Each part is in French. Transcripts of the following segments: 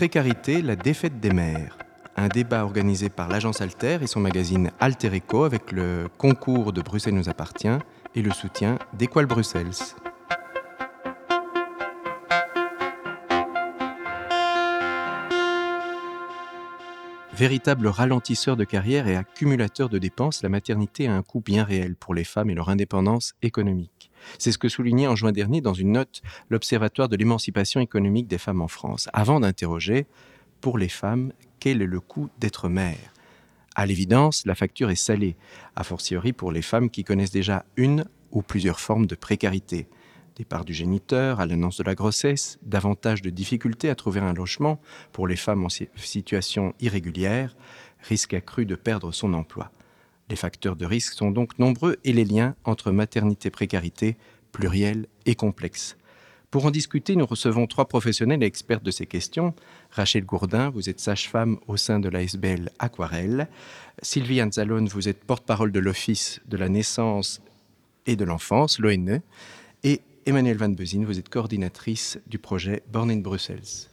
Précarité, la défaite des mères. Un débat organisé par l'agence Alter et son magazine Alter Eco avec le concours de Bruxelles nous appartient et le soutien d'Equal Bruxelles. Véritable ralentisseur de carrière et accumulateur de dépenses, la maternité a un coût bien réel pour les femmes et leur indépendance économique. C'est ce que soulignait en juin dernier dans une note l'Observatoire de l'émancipation économique des femmes en France, avant d'interroger, pour les femmes, quel est le coût d'être mère? À l'évidence, la facture est salée, a fortiori pour les femmes qui connaissent déjà une ou plusieurs formes de précarité départ du géniteur à l'annonce de la grossesse, davantage de difficultés à trouver un logement pour les femmes en situation irrégulière, risque accru de perdre son emploi. Les facteurs de risque sont donc nombreux et les liens entre maternité-précarité pluriels et complexes. Pour en discuter, nous recevons trois professionnels et experts de ces questions. Rachel Gourdin, vous êtes sage-femme au sein de l'ASBL Aquarelle. Sylvie Anzalone, vous êtes porte-parole de l'Office de la naissance et de l'enfance, l'ONE. Et Emmanuel Van Bezin, vous êtes coordinatrice du projet Born in Brussels.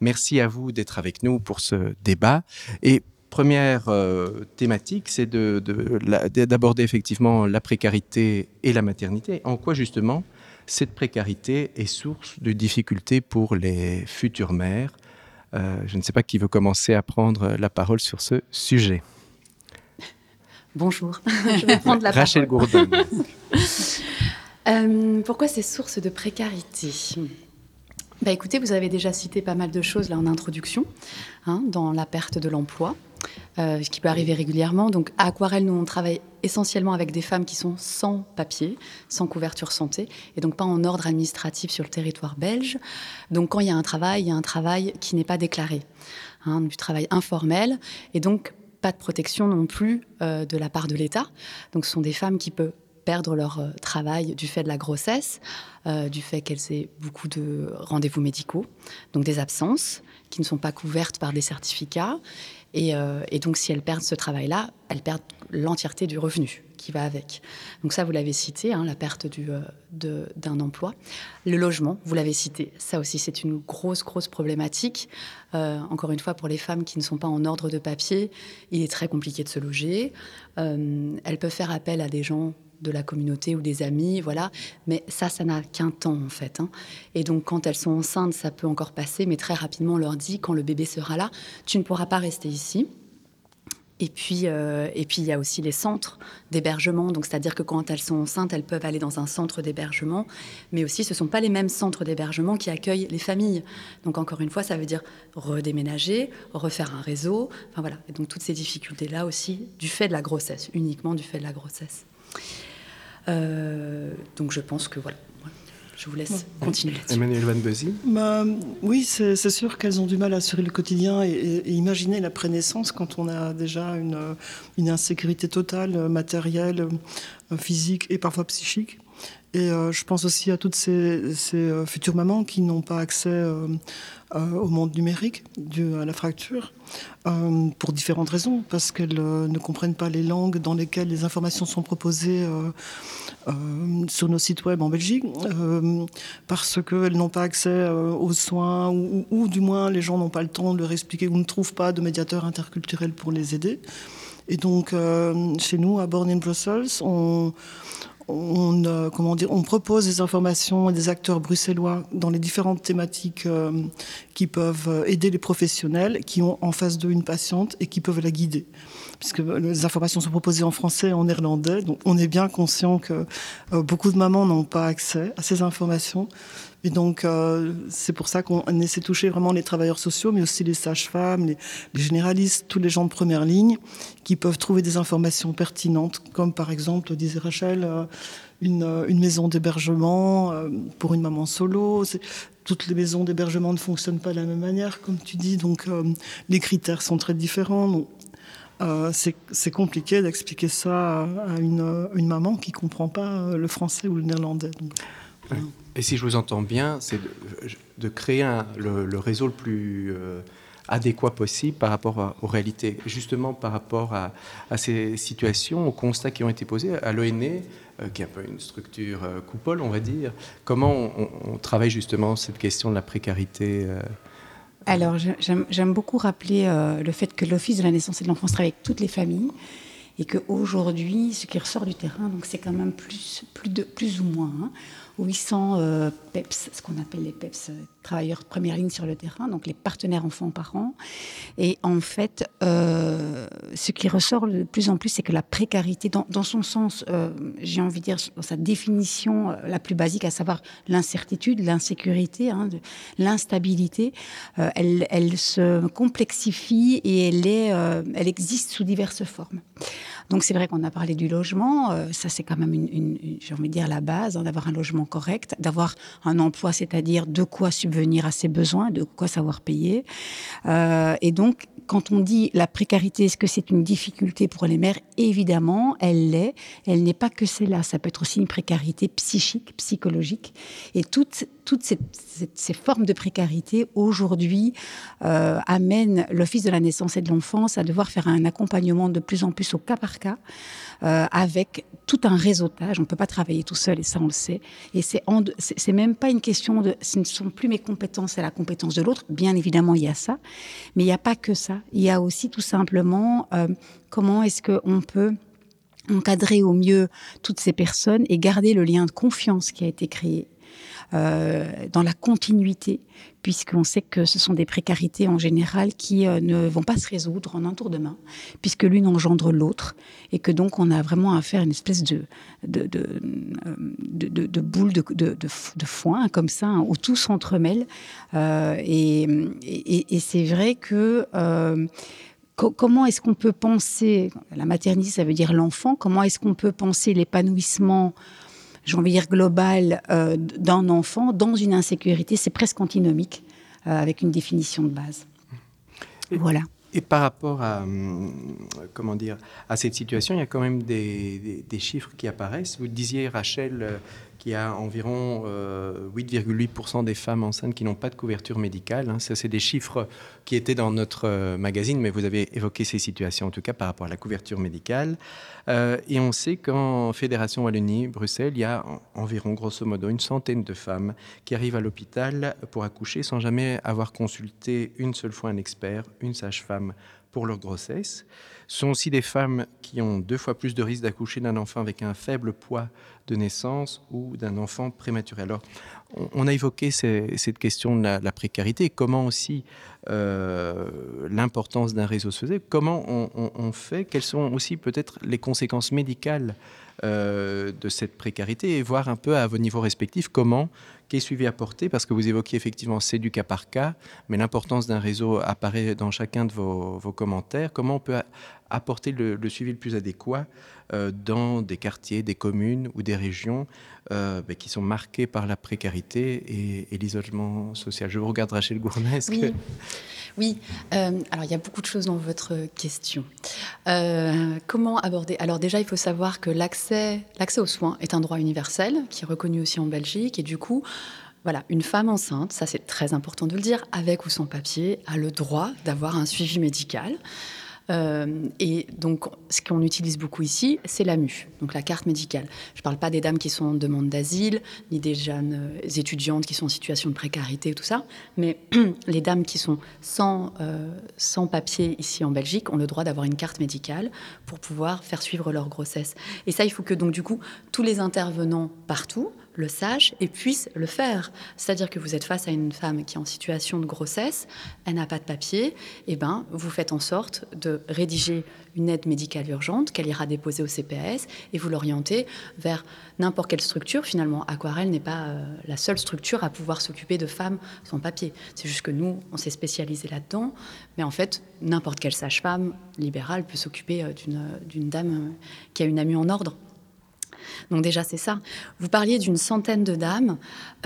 Merci à vous d'être avec nous pour ce débat. Et première euh, thématique, c'est d'aborder effectivement la précarité et la maternité. En quoi justement cette précarité est source de difficultés pour les futures mères? Euh, Je ne sais pas qui veut commencer à prendre la parole sur ce sujet. Bonjour, je vais prendre la Rachel Gourdin. Euh, pourquoi ces sources de précarité? Bah écoutez, vous avez déjà cité pas mal de choses là en introduction, hein, dans la perte de l'emploi, euh, ce qui peut arriver régulièrement. Donc à Aquarelle, nous on travaille essentiellement avec des femmes qui sont sans papier, sans couverture santé, et donc pas en ordre administratif sur le territoire belge. Donc quand il y a un travail, il y a un travail qui n'est pas déclaré, hein, du travail informel, et donc pas de protection non plus euh, de la part de l'État. Donc ce sont des femmes qui peuvent perdre leur euh, travail du fait de la grossesse, euh, du fait qu'elles aient beaucoup de rendez-vous médicaux, donc des absences qui ne sont pas couvertes par des certificats. Et, euh, donc, si elles perdent ce travail-là, elles perdent l'entièreté du revenu qui va avec. Donc ça, vous l'avez cité, hein, la perte d'un emploi. Le logement, vous l'avez cité, ça aussi, c'est une grosse, grosse problématique. encore une fois, pour les femmes qui ne sont pas en ordre de papier, il est très compliqué de se loger. elles peuvent faire appel à des gens de la communauté ou des amis, voilà. Mais ça, ça n'a qu'un temps en fait. Hein. Et donc quand elles sont enceintes, ça peut encore passer, mais très rapidement on leur dit quand le bébé sera là, tu ne pourras pas rester ici. Et puis, euh, et puis il y a aussi les centres d'hébergement. Donc, c'est-à-dire que quand elles sont enceintes, elles peuvent aller dans un centre d'hébergement. Mais aussi, ce ne sont pas les mêmes centres d'hébergement qui accueillent les familles. Donc, encore une fois, ça veut dire redéménager, refaire un réseau. Enfin, voilà. Et donc, toutes ces difficultés-là aussi, du fait de la grossesse, uniquement du fait de la grossesse. Euh, donc je pense que voilà. Je vous laisse continuer là-dessus. Emmanuel Van Bezi bah, Oui, c'est sûr qu'elles ont du mal à assurer le quotidien et, imaginer la prénaissance quand on a déjà une, une insécurité totale, matérielle, physique et parfois psychique. Et euh, je pense aussi à toutes ces, ces euh, futures mamans qui n'ont pas accès au monde numérique dû à la fracture. Euh, pour différentes raisons, parce qu'elles euh, ne comprennent pas les langues dans lesquelles les informations sont proposées euh, sur nos sites web en Belgique, parce qu'elles n'ont pas accès aux soins, ou, ou, du moins les gens n'ont pas le temps de leur expliquer ou ne trouvent pas de médiateur interculturel pour les aider. Et donc, chez nous, à Born in Brussels, on, on, euh, on propose des informations à des acteurs bruxellois dans les différentes thématiques euh, qui peuvent euh, aider les professionnels qui ont en face d'eux une patiente et qui peuvent la guider. Puisque les informations sont proposées en français et en néerlandais, donc on est bien conscient que beaucoup de mamans n'ont pas accès à ces informations. Et donc, euh, c'est pour ça qu'on essaie de toucher vraiment les travailleurs sociaux, mais aussi les sages-femmes, les, généralistes, tous les gens de première ligne qui peuvent trouver des informations pertinentes, comme par exemple, disait Rachel, euh, une, une, maison d'hébergement euh, pour une maman solo. Toutes les maisons d'hébergement ne fonctionnent pas de la même manière, comme tu dis, donc les critères sont très différents. Donc, c'est compliqué d'expliquer ça à une, une, maman qui comprend pas le français ou le néerlandais. Donc, et si je vous entends bien, c'est de, créer le, réseau le plus euh, adéquat possible par rapport aux réalités. Justement, par rapport à, ces situations, aux constats qui ont été posés à l'ONE, euh, qui est un peu une structure euh, coupole, on va dire, comment on, travaille justement cette question de la précarité Alors, j'aime beaucoup rappeler le fait que l'Office de la naissance et de l'enfance travaille avec toutes les familles et qu'aujourd'hui, ce qui ressort du terrain, donc c'est quand même plus, plus ou moins. Hein, 800 euh, PEPS, ce qu'on appelle les PEPS, euh, travailleurs de première ligne sur le terrain, donc les partenaires enfants-parents. Et en fait, euh, ce qui ressort de plus en plus, c'est que la précarité, dans, son sens, j'ai envie de dire, dans sa définition la plus basique, à savoir l'incertitude, l'insécurité, hein, l'instabilité, elle, se complexifie et elle, existe sous diverses formes. Donc c'est vrai qu'on a parlé du logement, ça c'est quand même j'ai envie de dire la base, hein, d'avoir un logement correct, d'avoir un emploi, c'est-à-dire de quoi subvenir à ses besoins, de quoi savoir payer. Euh, et donc quand on dit la précarité, est-ce que c'est une difficulté pour les mères? Évidemment, elle l'est. Elle n'est pas que celle-là. Ça peut être aussi une précarité psychique, psychologique. Et toutes, toutes ces, ces, formes de précarité, aujourd'hui, euh, amènent l'Office de la naissance et de l'enfance à devoir faire un accompagnement de plus en plus au cas par cas, euh, avec tout un réseautage. On ne peut pas travailler tout seul, et ça, on le sait. Et c'est, c'est même pas une question de... Ce ne sont plus mes compétences, c'est la compétence de l'autre. Bien évidemment, il y a ça. Mais il n'y a pas que ça. Il y a aussi tout simplement euh, comment est-ce qu'on peut encadrer au mieux toutes ces personnes et garder le lien de confiance qui a été créé dans la continuité, puisqu'on sait que ce sont des précarités en général qui euh, ne vont pas se résoudre en un tour de main, puisque l'une engendre l'autre, et que donc on a vraiment à faire une espèce de, de, de, de, de boule de, de, foin, comme ça, hein, où tout s'entremêle. Euh, et, c'est vrai que comment est-ce qu'on peut penser, la maternité ça veut dire l'enfant, comment est-ce qu'on peut penser l'épanouissement j'ai envie de dire, global euh, d'un enfant dans une insécurité, c'est presque antinomique euh, avec une définition de base. voilà. Et par rapport à, hum, comment dire, à cette situation, il y a quand même des, des chiffres qui apparaissent. Vous disiez, Rachel, euh, il y a environ 8,8% euh, des femmes enceintes qui n'ont pas de couverture médicale. Hein. Ça, c'est des chiffres qui étaient dans notre euh, magazine, mais vous avez évoqué ces situations, en tout cas par rapport à la couverture médicale. Euh, et on sait qu'en Fédération Wallonie, Bruxelles, il y a environ, grosso modo, une centaine de femmes qui arrivent à l'hôpital pour accoucher sans jamais avoir consulté une seule fois un expert, une sage-femme pour leur grossesse. Sont aussi des femmes qui ont deux fois plus de risques d'accoucher d'un enfant avec un faible poids de naissance ou d'un enfant prématuré. Alors, on, a évoqué cette question de la, précarité, comment aussi euh, l'importance d'un réseau social, comment on, fait, quelles sont aussi peut-être les conséquences médicales euh, de cette précarité et voir un peu à vos niveaux respectifs comment quel suivi apporté Parce que vous évoquiez effectivement c'est du cas par cas, mais l'importance d'un réseau apparaît dans chacun de vos, commentaires. Comment on peut apporter le, suivi le plus adéquat dans des quartiers, des communes ou des régions euh, ben, qui sont marquées par la précarité et, l'isolement social Je vous regarde Rachel Gournay. Oui. Oui, euh, alors il y a beaucoup de choses dans votre question. comment aborder? Alors déjà, il faut savoir que l'accès, l'accès aux soins est un droit universel qui est reconnu aussi en Belgique et du coup, voilà, une femme enceinte, ça c'est très important de le dire, avec ou sans papier, a le droit d'avoir un suivi médical. Euh, et donc, ce qu'on utilise beaucoup ici, c'est la MU, donc la carte médicale. Je ne parle pas des dames qui sont en demande d'asile, ni des jeunes euh, étudiantes qui sont en situation de précarité, tout ça, mais les dames qui sont sans, euh, sans papier ici en Belgique ont le droit d'avoir une carte médicale pour pouvoir faire suivre leur grossesse. Et ça, il faut que donc du coup, tous les intervenants partout, le sache et puisse le faire. C'est-à-dire que vous êtes face à une femme qui est en situation de grossesse, elle n'a pas de papier, et eh ben vous faites en sorte de rédiger une aide médicale urgente qu'elle ira déposer au CPS et vous l'orientez vers n'importe quelle structure. Finalement, Aquarelle n'est pas euh, la seule structure à pouvoir s'occuper de femmes sans papier. C'est juste que nous, on s'est spécialisé là-dedans, mais en fait, n'importe quelle sage-femme libérale peut s'occuper euh, d'une dame euh, qui a une amie en ordre. Donc déjà, c'est ça. Vous parliez d'une centaine de dames.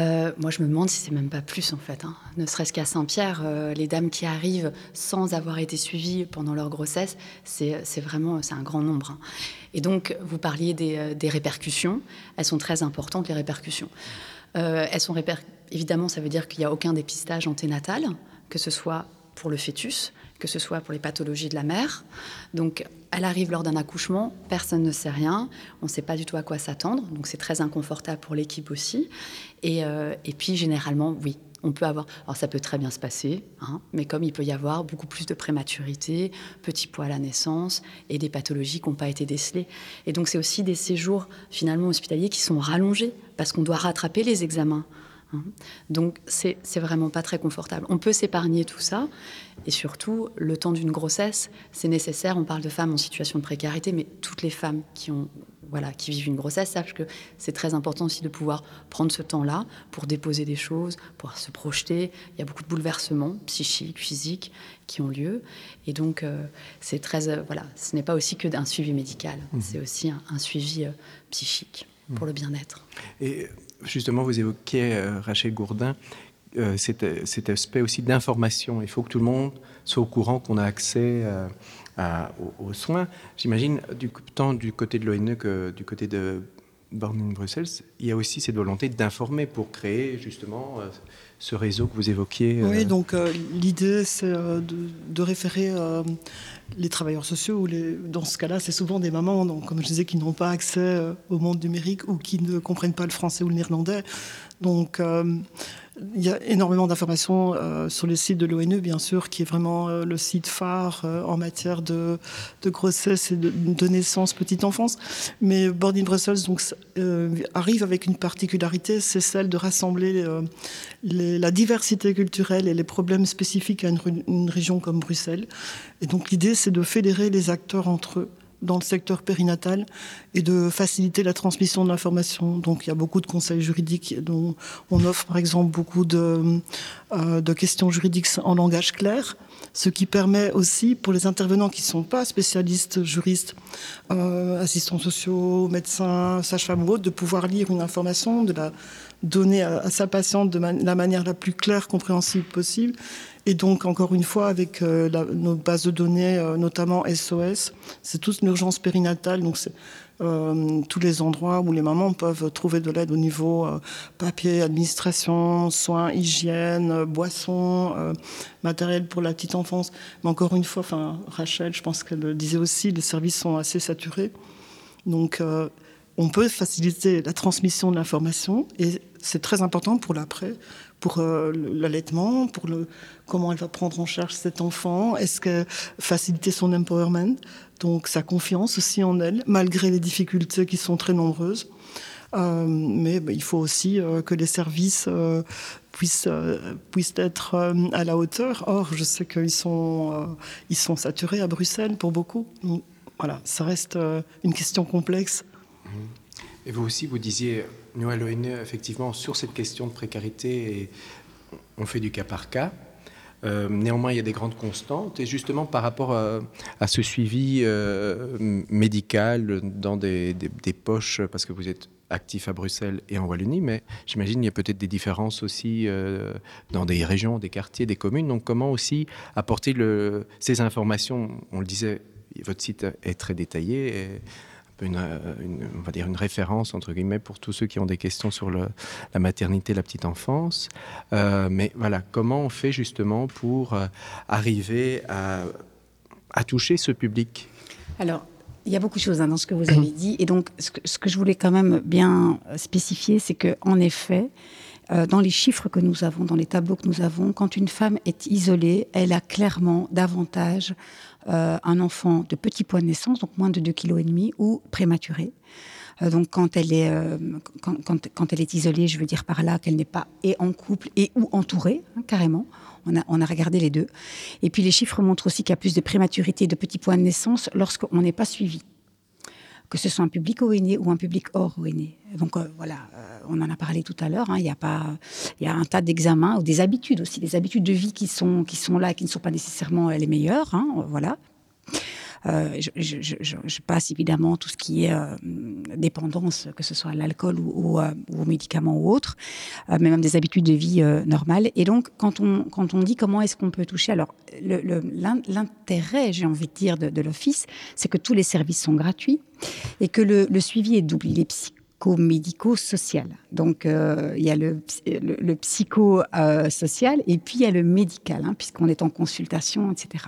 Euh, moi, je me demande si c'est même pas plus, en fait. Hein. Ne serait-ce qu'à Saint-Pierre, euh, les dames qui arrivent sans avoir été suivies pendant leur grossesse, c'est vraiment c'est un grand nombre. Hein. Et donc, vous parliez euh, des, répercussions. Elles sont très importantes, les répercussions. elles sont Évidemment, ça veut dire qu'il n'y a aucun dépistage anténatal, que ce soit pour le fœtus, que ce soit pour les pathologies de la mère. Donc, elle arrive lors d'un accouchement, personne ne sait rien, on ne sait pas du tout à quoi s'attendre, donc c'est très inconfortable pour l'équipe aussi. Et, euh, et, puis, généralement, oui, On peut avoir, alors ça peut très bien se passer, hein, mais comme il peut y avoir beaucoup plus de prématurité, petits poids à la naissance et des pathologies qui n'ont pas été décelées. Et donc c'est aussi des séjours finalement hospitaliers qui sont rallongés parce qu'on doit rattraper les examens. Hein. Donc c'est vraiment pas très confortable. On peut s'épargner tout ça et surtout le temps d'une grossesse, c'est nécessaire. On parle de femmes en situation de précarité, mais toutes les femmes qui ont voilà, qui vivent une grossesse savent que c'est très important aussi de pouvoir prendre ce temps-là pour déposer des choses, pour se projeter. Il y a beaucoup de bouleversements psychiques, physiques qui ont lieu. Et donc, euh, c'est très. Euh, voilà, ce n'est pas aussi que d'un suivi médical, mmh. c'est aussi un, suivi euh, psychique pour mmh. le bien-être. Et justement, vous évoquiez, Rachel Gourdin, cet, cet, aspect aussi d'information. Il faut que tout le monde soit au courant qu'on a accès aux, soins. J'imagine, du, tant du côté de l'ONE que du côté de Bruxelles, il y a aussi cette volonté d'informer pour créer justement euh, ce réseau que vous évoquiez. Oui, euh. donc euh, l'idée, c'est de, référer les travailleurs sociaux. Ou dans ce cas-là, c'est souvent des mamans, donc, comme je disais, qui n'ont pas accès au monde numérique ou qui ne comprennent pas le français ou le néerlandais. Donc, il y a énormément d'informations euh, sur le site de l'ONE, bien sûr, qui est vraiment euh, le site phare euh, en matière de, grossesse et de, naissance, petite enfance. Mais Boarding Brussels donc, arrive avec une particularité, c'est celle de rassembler la diversité culturelle et les problèmes spécifiques à une région comme Bruxelles. Et donc l'idée, c'est de fédérer les acteurs entre eux dans le secteur périnatal et de faciliter la transmission de l'information. Donc il y a beaucoup de conseils juridiques dont on offre par exemple beaucoup de, euh, questions juridiques en langage clair, ce qui permet aussi pour les intervenants qui ne sont pas spécialistes, juristes, euh, assistants sociaux, médecins, sages-femmes ou autres, de pouvoir lire une information, de la donner à, sa patiente de la manière la plus claire, compréhensible possible et donc, encore une fois, avec euh, nos bases de données, euh, notamment SOS, c'est toute une urgence périnatale. Donc, c'est euh, tous les endroits où les mamans peuvent trouver de l'aide au niveau papier, administration, soins, hygiène, boissons, matériel pour la petite enfance. Mais encore une fois, enfin, Rachel, je pense qu'elle le disait aussi, les services sont assez saturés. Donc, on peut faciliter la transmission de l'information et c'est très important pour l'après pour euh, l'allaitement, pour le, comment elle va prendre en charge cet enfant, est-ce que faciliter son empowerment, donc sa confiance aussi en elle, malgré les difficultés qui sont très nombreuses. Euh, mais bah, il faut aussi euh, que les services puissent, puissent être à la hauteur. Or, je sais qu'ils sont, ils sont saturés à Bruxelles pour beaucoup. Voilà, ça reste une question complexe. Mmh. Et vous aussi, vous disiez, nous à l'ONE, effectivement, sur cette question de précarité, on fait du cas par cas. Euh, néanmoins, il y a des grandes constantes. Et justement, par rapport à, ce suivi euh, médical dans des, poches, parce que vous êtes actif à Bruxelles et en Wallonie, mais j'imagine qu'il y a peut-être des différences aussi euh, dans des régions, des quartiers, des communes. Donc, comment aussi apporter ces informations? On le disait, votre site est très détaillé. Euh, une, on va dire une référence entre guillemets pour tous ceux qui ont des questions sur la maternité, la petite enfance. Euh, mais voilà, comment on fait justement pour euh, arriver à, à, toucher ce public? Alors, il y a beaucoup de choses hein, dans ce que vous avez dit, et donc ce que, ce que je voulais quand même bien spécifier, c'est que en effet, dans les chiffres que nous avons, dans les tableaux que nous avons, quand une femme est isolée, elle a clairement davantage euh, un enfant de petit poids de naissance, donc moins de 2,5 kg, ou prématuré. Euh, donc quand elle, est, euh, quand, elle est isolée, je veux dire par là qu'elle n'est pas et en couple et ou entourée, hein, carrément. On a, on a regardé les deux. Et puis les chiffres montrent aussi qu'il y a plus de prématurité et de petits points de naissance lorsqu'on n'est pas suivi que ce soit un public ONE ou un public hors ONE. Donc voilà, on en a parlé tout à l'heure. Hein, il y a pas, il y a un tas d'examens ou des habitudes aussi, des habitudes de vie qui sont qui sont là, et qui ne sont pas nécessairement les meilleures. Hein, voilà. Euh, je, passe évidemment tout ce qui est euh, dépendance, que ce soit à l'alcool ou, euh, aux médicaments ou autres, mais même des habitudes de vie normales. Et donc, quand on, quand on dit comment est-ce qu'on peut toucher, alors l'intérêt, j'ai envie de dire, de, l'Office, c'est que tous les services sont gratuits et que le, le suivi est double. Il psychomédico-social. Donc, euh, il y a le, le, psycho-social et puis il y a le médical, hein, puisqu'on est en consultation, etc.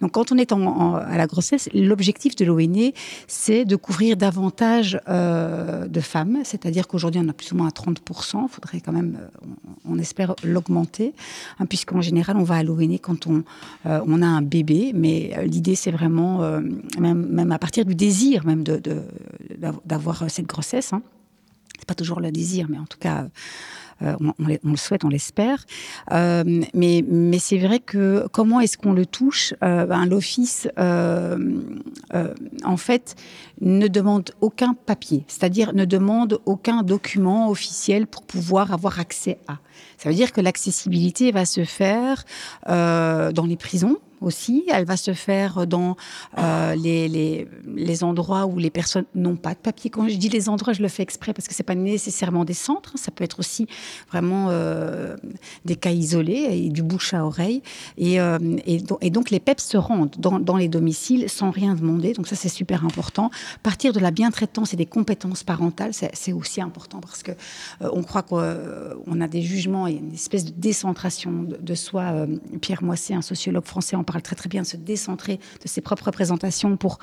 Donc, quand on est en, à la grossesse, l'objectif de l'ONE, c'est de couvrir davantage euh, de femmes, c'est-à-dire qu'aujourd'hui, on a plus ou moins à 30%. Il faudrait quand même, euh, on, espère l'augmenter, hein, puisqu'en général, on va à l'ONE quand on, on a un bébé, mais l'idée, c'est vraiment, même, même à partir du désir même de, d'avoir cette grossesse. Hein pas toujours le désir, mais en tout cas, euh, on, le souhaite, on l'espère. Euh, mais, mais c'est vrai que comment est-ce qu'on le touche euh, ben, L'office, en fait, ne demande aucun papier, c'est-à-dire ne demande aucun document officiel pour pouvoir avoir accès à. Ça veut dire que l'accessibilité va se faire dans les prisons, aussi. Elle va se faire dans euh, les, les, les, endroits où les personnes n'ont pas de papier. Quand je dis les endroits, je le fais exprès parce que c'est pas nécessairement des centres. Ça peut être aussi vraiment euh, des cas isolés et du bouche à oreille. Et, euh, et, donc les PEPs se rendent dans, dans, les domiciles sans rien demander. Donc ça c'est super important. Partir de la bientraitance et des compétences parentales, c'est aussi important parce que on croit qu'on a des jugements et une espèce de décentration de, de soi. Pierre Moisset, un sociologue français, en parle très très bien de se décentrer de ses propres représentations pour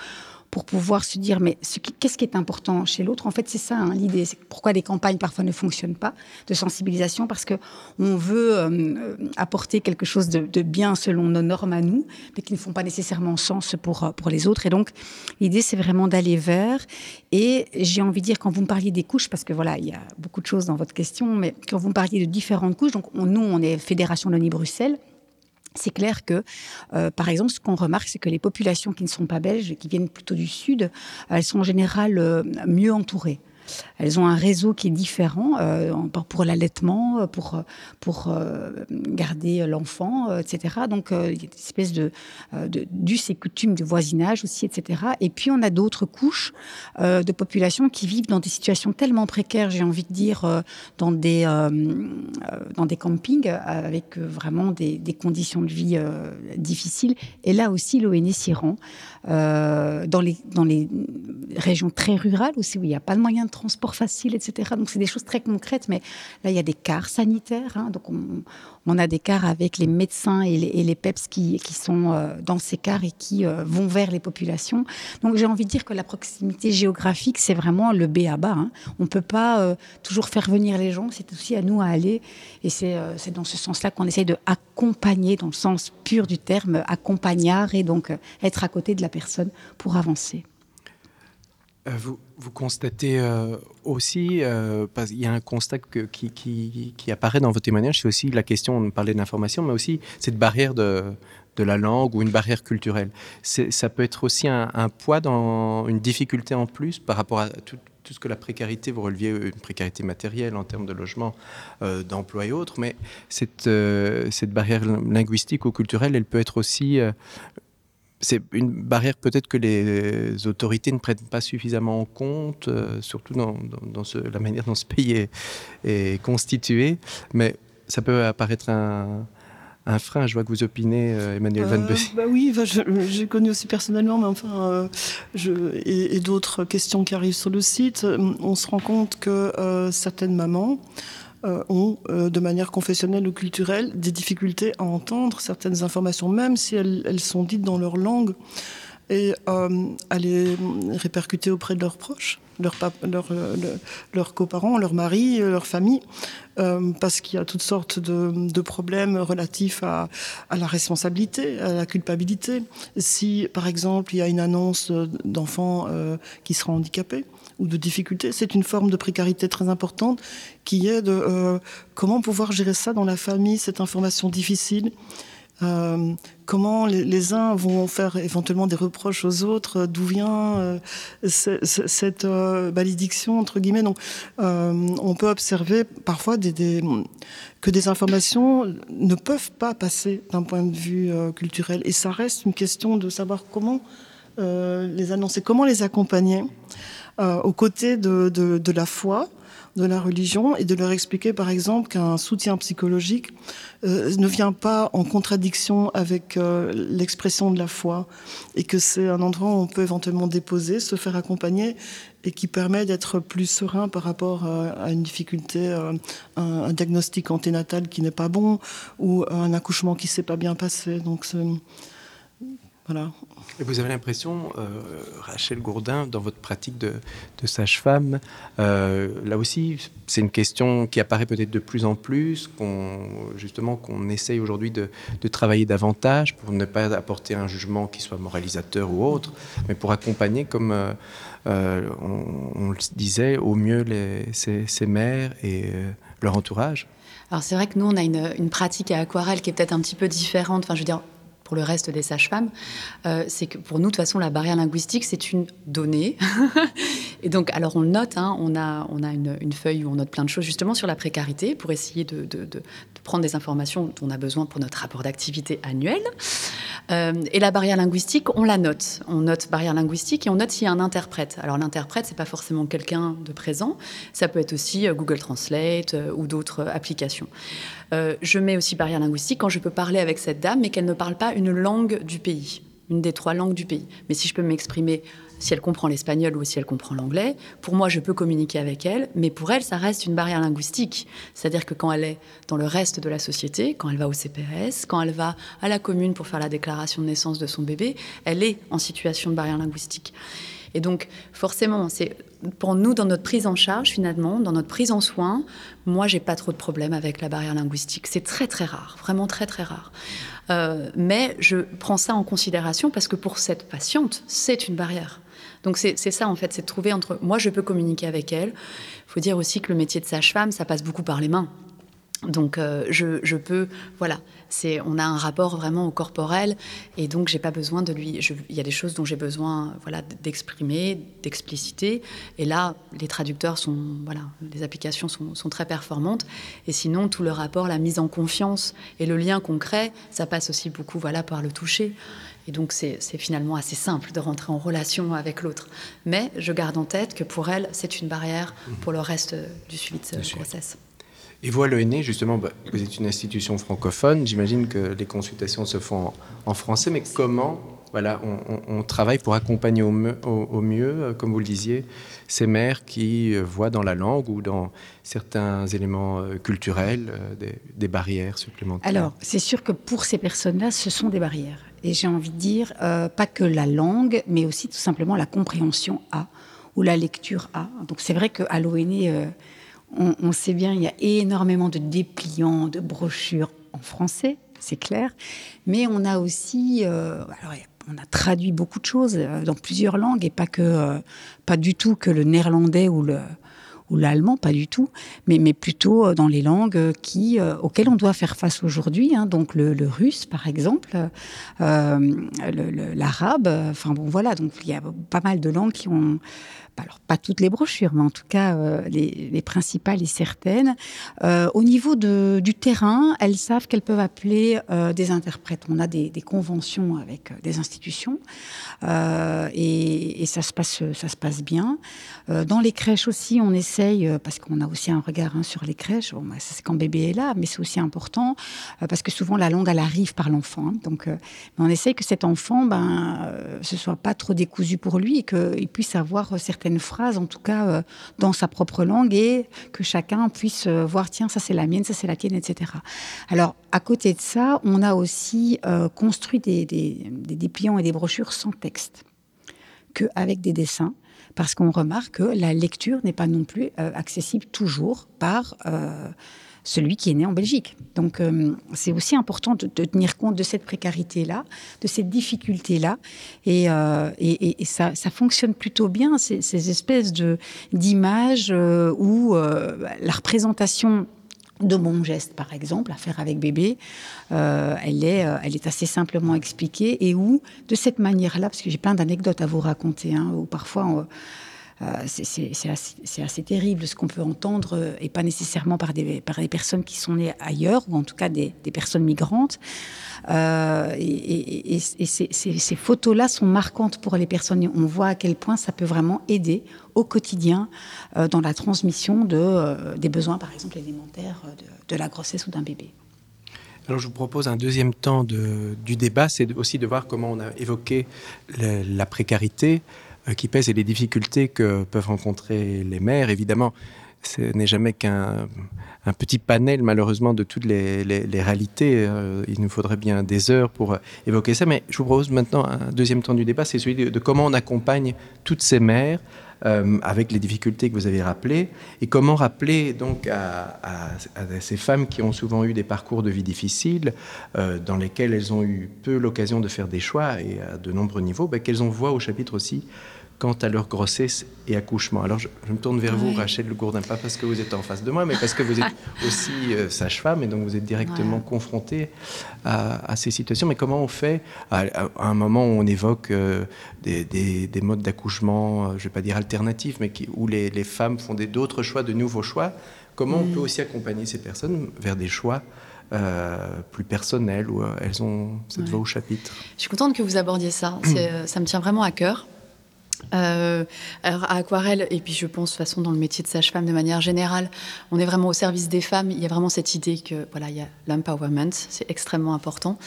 pour pouvoir se dire mais qu'est-ce qui est important chez l'autre? En fait, c'est ça hein, l'idée. C'est pourquoi des campagnes parfois ne fonctionnent pas de sensibilisation? Parce que on veut euh, apporter quelque chose de, de, bien selon nos normes à nous, mais qui ne font pas nécessairement sens pour euh, pour les autres. Et donc l'idée, c'est vraiment d'aller vers. Et j'ai envie de dire quand vous me parliez des couches, parce que voilà, il y a beaucoup de choses dans votre question, mais quand vous me parliez de différentes couches, donc nous, on est Fédération Loni Bruxelles c'est clair que, euh, par exemple, ce qu'on remarque, c'est que les populations qui ne sont pas belges, qui viennent plutôt du sud, elles sont en général euh, mieux entourées. Elles ont un réseau qui est différent euh, pour l'allaitement, pour, pour euh, garder l'enfant, euh, etc. Donc, il y a une espèce de, de d'us et coutumes de voisinage aussi, etc. Et puis, on a d'autres couches de population qui vivent dans des situations tellement précaires, j'ai envie de dire, dans, des, dans des campings, avec vraiment des, des, conditions de vie difficiles. Et là aussi, l'ONE s'y rend. dans, les, dans les régions très rurales aussi, où il n'y a pas de moyens de transport facile, etc. Donc c'est des choses très concrètes, mais là il y a des cars sanitaires, hein. donc on, a des cars avec les médecins et les, PEPS qui, sont euh, dans ces cars et qui euh, vont vers les populations. Donc j'ai envie de dire que la proximité géographique c'est vraiment le B à bas. Hein. On peut pas euh, toujours faire venir les gens, c'est aussi à nous à aller, et c'est dans ce sens-là qu'on essaye de accompagner, dans le sens pur du terme, accompagnard et donc être à côté de la personne pour avancer. Euh, vous, constatez euh, aussi, euh, parce, il y a un constat qui, apparaît dans vos témoignages, c'est aussi la question, on parlait d'information, mais aussi cette barrière de, la langue ou une barrière culturelle. Ça peut être aussi un, poids une difficulté en plus par rapport à tout, ce que la précarité, vous releviez une précarité matérielle en termes de logement, d'emploi et autres, mais cette, barrière linguistique ou culturelle, elle peut être aussi c'est une barrière peut-être que les autorités ne prennent pas suffisamment en compte, euh, surtout dans, dans, dans ce, la manière dont ce pays est, est, constitué. Mais ça peut apparaître un, un frein. Je vois que vous opinez, euh, Emmanuel Van. Euh, bah oui, bah j'ai connu aussi personnellement, mais enfin, euh, je, et, et d'autres questions qui arrivent sur le site, on se rend compte que certaines mamans euh, ont, euh, de manière confessionnelle ou culturelle, des difficultés à entendre certaines informations, même si elles, sont dites dans leur langue, et euh, à les répercuter auprès de leurs proches, leurs leur, leur, leur coparents, leurs maris, leur famille, euh, parce qu'il y a toutes sortes de, problèmes relatifs à, à la responsabilité, à la culpabilité. Si, par exemple, il y a une annonce d'enfants euh, qui sera handicapé, ou de difficultés. C'est une forme de précarité très importante qui est de euh, comment pouvoir gérer ça dans la famille, cette information difficile. Euh, comment les, uns vont faire éventuellement des reproches aux autres, d'où vient euh, cette euh, malédiction entre guillemets. Donc, euh, on peut observer parfois que des informations ne peuvent pas passer d'un point de vue euh, culturel, et ça reste une question de savoir comment euh, les annoncer, comment les accompagner. Euh, aux côtés de, la foi, de la religion et de leur expliquer par exemple qu'un soutien psychologique euh, ne vient pas en contradiction avec euh, l'expression de la foi et que c'est un endroit où on peut éventuellement déposer, se faire accompagner et qui permet d'être plus serein par rapport à une difficulté, un, diagnostic anténatal qui n'est pas bon ou un accouchement qui s'est pas bien passé. Donc voilà. Et vous avez l'impression, euh, Rachel Gourdin, dans votre pratique de, sage-femme, euh, là aussi, c'est une question qui apparaît peut-être de plus en plus, qu'on, justement qu'on essaye aujourd'hui de, travailler davantage pour ne pas apporter un jugement qui soit moralisateur ou autre, mais pour accompagner, comme euh, on, le disait, au mieux les, ces, mères et leur entourage. Alors c'est vrai que nous, on a une, une, pratique à aquarelle qui est peut-être un petit peu différente. Enfin, je veux dire, pour le reste des sages-femmes, euh, c'est que pour nous, de toute façon, la barrière linguistique, c'est une donnée. et donc, alors on le note, hein, on a, on a une, feuille où on note plein de choses justement sur la précarité pour essayer de, prendre des informations dont on a besoin pour notre rapport d'activité annuel. Euh, et la barrière linguistique, on la note. On note barrière linguistique et on note s'il y a un interprète. Alors l'interprète, c'est pas forcément quelqu'un de présent, ça peut être aussi euh, Google Translate ou d'autres applications. Euh, je mets aussi barrière linguistique quand je peux parler avec cette dame, mais qu'elle ne parle pas une langue du pays, une des trois langues du pays. Mais si je peux m'exprimer, si elle comprend l'espagnol ou si elle comprend l'anglais, pour moi, je peux communiquer avec elle, mais pour elle, ça reste une barrière linguistique. C'est-à-dire que quand elle est dans le reste de la société, quand elle va au CPS, quand elle va à la commune pour faire la déclaration de naissance de son bébé, elle est en situation de barrière linguistique. Et donc, forcément, c'est pour nous, dans notre prise en charge, finalement, dans notre prise en soin, moi, j'ai pas trop de problèmes avec la barrière linguistique. C'est très, très rare, vraiment très, très rare. Euh, mais je prends ça en considération parce que pour cette patiente, c'est une barrière. Donc c'est ça en fait, c'est de trouver entre moi je peux communiquer avec elle. Il faut dire aussi que le métier de sage-femme, ça passe beaucoup par les mains. Donc euh, je, peux, voilà, c'est, on a un rapport vraiment au corporel et donc j'ai pas besoin de lui. Il y a des choses dont j'ai besoin, voilà, d'exprimer, d'expliciter. Et là, les traducteurs sont, voilà, les applications sont, sont, très performantes. Et sinon, tout le rapport, la mise en confiance et le lien concret, ça passe aussi beaucoup, voilà, par le toucher. Et donc c'est finalement assez simple de rentrer en relation avec l'autre. Mais je garde en tête que pour elle, c'est une barrière pour le reste du suivi de ce grossesse. Et vous, à l'ONE, justement, bah, vous êtes une institution francophone. J'imagine que les consultations se font en, français, mais comment voilà, on, travaille pour accompagner au, mieux, euh, comme vous le disiez, ces mères qui euh, voient dans la langue ou dans certains éléments euh, culturels des, barrières supplémentaires Alors, c'est sûr que pour ces personnes-là, ce sont des barrières. Et j'ai envie de dire, pas que la langue, mais aussi tout simplement la compréhension A ou la lecture A. Donc c'est vrai qu'à l'ONE, on, sait bien, il y a énormément de dépliants, de brochures en français, c'est clair, mais on a aussi, on a traduit beaucoup de choses euh, dans plusieurs langues et pas que, euh, pas du tout que le néerlandais ou le ou l'allemand, pas du tout, mais, mais plutôt dans les langues qui, auxquelles on doit faire face aujourd'hui, hein. donc le, russe par exemple, l'arabe, enfin bon voilà, donc il y a pas mal de langues qui ont alors pas toutes les brochures, mais en tout cas euh, les, principales et certaines. Euh, au niveau du terrain, elles savent qu'elles peuvent appeler euh, des interprètes. On a des, conventions avec des institutions et, ça se passe, bien. dans les crèches aussi, on essaye parce qu'on a aussi un regard hein, sur les crèches. Bon, bah, c'est quand bébé est là, mais c'est aussi important parce que souvent la langue elle arrive par l'enfant. Hein. donc, on essaye que cet enfant, ben, ce soit pas trop décousu pour lui et qu'il puisse avoir certaines une phrase, en tout cas euh, dans sa propre langue, et que chacun puisse euh, voir, tiens, ça c'est la mienne, ça c'est la tienne, etc. Alors, à côté de ça, on a aussi euh, construit des, des, dépliants et des brochures sans texte, qu'avec des dessins, parce qu'on remarque que la lecture n'est pas non plus accessible toujours par celui qui est né en Belgique. Donc euh, c'est aussi important de, tenir compte de cette précarité-là, de cette difficulté-là. Et, euh, ça, fonctionne plutôt bien, ces, espèces d'images euh, où la représentation de mon geste, par exemple, à faire avec bébé, elle, est, elle est assez simplement expliquée et où, de cette manière-là, parce que j'ai plein d'anecdotes à vous raconter, hein, où parfois c'est assez, terrible ce qu'on peut entendre, et pas nécessairement par des, personnes qui sont nées ailleurs, ou en tout cas des, personnes migrantes. et, et ces, photos-là sont marquantes pour les personnes. On voit à quel point ça peut vraiment aider au quotidien dans la transmission de, des besoins, par exemple, élémentaires de, la grossesse ou d'un bébé. Alors je vous propose un deuxième temps du débat, c'est aussi de voir comment on a évoqué la précarité euh, qui pèse et les difficultés que peuvent rencontrer les mères. Évidemment, ce n'est jamais qu'un un petit panel malheureusement de toutes les, réalités. Euh, il nous faudrait bien des heures pour évoquer ça. Mais je vous propose maintenant un deuxième temps du débat, c'est celui de, comment on accompagne toutes ces mères euh, avec les difficultés que vous avez rappelées, et comment rappeler donc à, ces femmes qui ont souvent eu des parcours de vie difficiles, euh, dans lesquels elles ont eu peu l'occasion de faire des choix et à de nombreux niveaux, ben, qu'elles ont voix au chapitre aussi quant à leur grossesse et accouchement. Alors je, je me tourne vers oui. vous, Rachel Le Gourdin, pas parce que vous êtes en face de moi, mais parce que vous êtes aussi euh, sage-femme et donc vous êtes directement ouais. confronté à, à, ces situations. Mais comment on fait à, à un moment où on évoque euh, des, des, des, modes d'accouchement, euh, je ne vais pas dire alternatifs, mais qui, où les, les, femmes font d'autres choix, de nouveaux choix, comment on peut aussi accompagner ces personnes vers des choix euh, plus personnels où elles ont cette ouais. voix au chapitre? Je suis contente que vous abordiez ça. Ça me tient vraiment à cœur. Euh, alors à Aquarelle, et puis je pense de façon dans le métier de sage-femme de manière générale, on est vraiment au service des femmes. Il y a vraiment cette idée que voilà, il y a l'empowerment, c'est extrêmement important.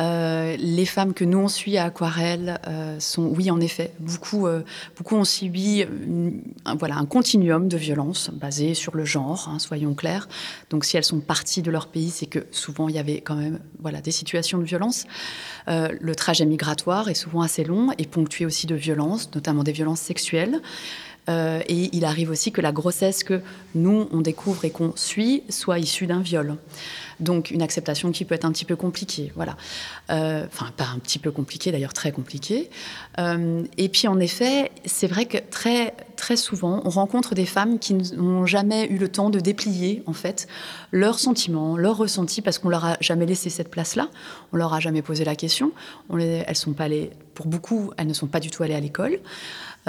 Euh, les femmes que nous on suit à Aquarelle euh, sont, oui, en effet, beaucoup, euh, beaucoup ont subi un, voilà, un continuum de violence basé sur le genre, hein, soyons clairs. Donc, si elles sont parties de leur pays, c'est que souvent il y avait quand même voilà, des situations de violence. Le trajet migratoire est souvent assez long et ponctué aussi de violences, notamment des violences sexuelles. Et il arrive aussi que la grossesse que nous, on découvre et qu'on suit soit issue d'un viol. Donc une acceptation qui peut être un petit peu compliquée. Voilà. Euh, enfin, pas un petit peu compliquée, d'ailleurs très compliquée. Euh, et puis en effet, c'est vrai que très, très souvent, on rencontre des femmes qui n'ont jamais eu le temps de déplier, en fait, leurs sentiments, leurs ressentis, parce qu'on leur a jamais laissé cette place-là. On leur a jamais posé la question. On les, elles sont pas allées, pour beaucoup, elles ne sont pas du tout allées à l'école.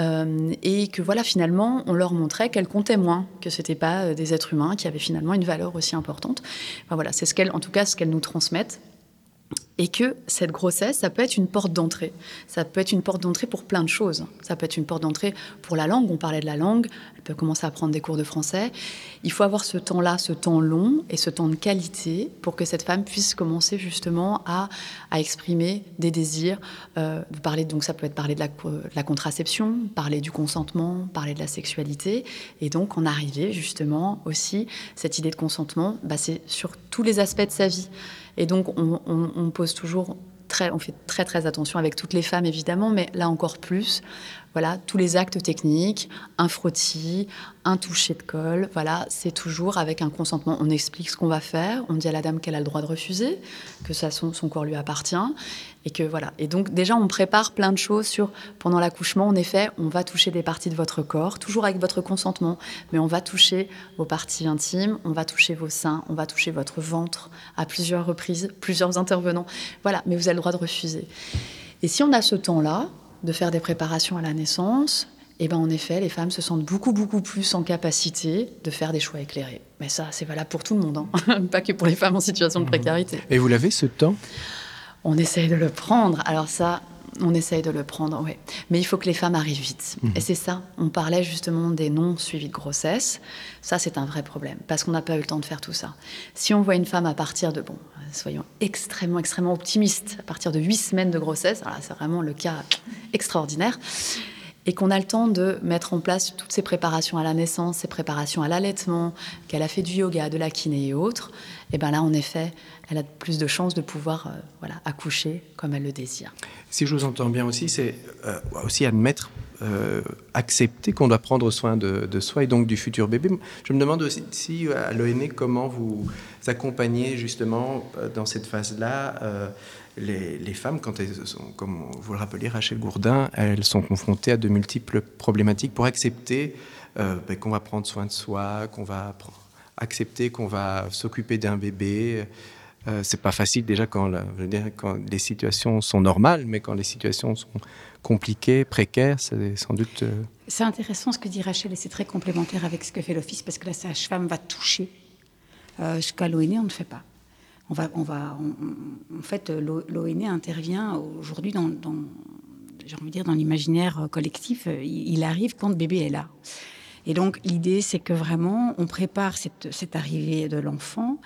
Euh, et que voilà finalement on leur montrait qu'elles comptaient moins que c'était pas euh, des êtres humains qui avaient finalement une valeur aussi importante. Enfin, voilà c'est ce qu'elles en tout cas ce qu'elles nous transmettent et que cette grossesse, ça peut être une porte d'entrée. Ça peut être une porte d'entrée pour plein de choses. Ça peut être une porte d'entrée pour la langue. On parlait de la langue. Elle peut commencer à prendre des cours de français. Il faut avoir ce temps-là, ce temps long et ce temps de qualité pour que cette femme puisse commencer justement à, à exprimer des désirs. Euh, donc ça peut être parler de la, de la contraception, parler du consentement, parler de la sexualité. Et donc en arriver justement aussi, cette idée de consentement, bah, c'est sur tous les aspects de sa vie. Et donc, on, pose toujours très, on fait très très attention avec toutes les femmes évidemment, mais là encore plus, voilà, tous les actes techniques, un frottis, un toucher de colle, voilà, c'est toujours avec un consentement. On explique ce qu'on va faire, on dit à la dame qu'elle a le droit de refuser, que ça son, corps lui appartient, et que voilà. Et donc déjà, on prépare plein de choses sur pendant l'accouchement. En effet, on va toucher des parties de votre corps, toujours avec votre consentement, mais on va toucher vos parties intimes, on va toucher vos seins, on va toucher votre ventre à plusieurs reprises, plusieurs intervenants. Voilà, mais vous avez le droit de refuser. Et si on a ce temps-là, de faire des préparations à la naissance, et ben en effet, les femmes se sentent beaucoup, beaucoup plus en capacité de faire des choix éclairés. Mais ça, c'est valable pour tout le monde, hein pas que pour les femmes en situation de précarité. Et vous l'avez ce temps? On essaye de le prendre. Alors ça, on essaye de le prendre, oui. Mais il faut que les femmes arrivent vite. Mmh. Et c'est ça. On parlait justement des non suivis de grossesse. Ça, c'est un vrai problème parce qu'on n'a pas eu le temps de faire tout ça. Si on voit une femme à partir de, bon, soyons extrêmement, extrêmement optimistes, à partir de huit semaines de grossesse, c'est vraiment le cas extraordinaire, et qu'on a le temps de mettre en place toutes ces préparations à la naissance, ces préparations à l'allaitement, qu'elle a fait du yoga, de la kiné et autres, et bien là, en effet, elle a plus de chances de pouvoir euh, voilà, accoucher comme elle le désire. Si je vous entends bien aussi, c'est euh, aussi admettre, euh, accepter qu'on doit prendre soin de, soi et donc du futur bébé. Je me demande aussi si, à l'ONE comment vous accompagnez justement euh, dans cette phase-là euh, les, femmes, quand elles sont, comme vous le rappelez, Rachel Gourdin, elles sont confrontées à de multiples problématiques pour accepter euh, ben, qu'on va prendre soin de soi, qu'on va accepter qu'on va s'occuper d'un bébé. Euh, c'est pas facile déjà quand, les situations sont normales, mais quand les situations sont compliquées, précaires, c'est sans doute. Euh, c'est intéressant ce que dit Rachel et c'est très complémentaire avec ce que fait l'Office parce que la sage-femme va toucher euh, ce qu'à l'ONE on ne fait pas. On va, on va, en fait, l'ONE intervient aujourd'hui dans, j'ai envie de dire, dans l'imaginaire collectif. Il, arrive quand le bébé est là. Et donc l'idée, c'est que vraiment, on prépare cette arrivée de l'enfant.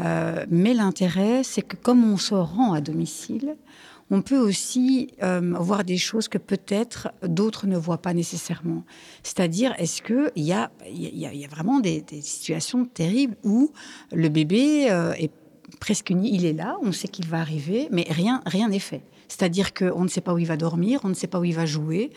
Euh, mais l'intérêt, c'est que comme on se rend à domicile, on peut aussi euh, voir des choses que peut-être d'autres ne voient pas nécessairement. C'est-à-dire, est-ce qu'il y a, y, a, vraiment des, situations terribles où le bébé euh, est presque uni, il est là, on sait qu'il va arriver, mais rien rien n'est fait. C'est-à-dire qu'on ne sait pas où il va dormir, on ne sait pas où il va jouer.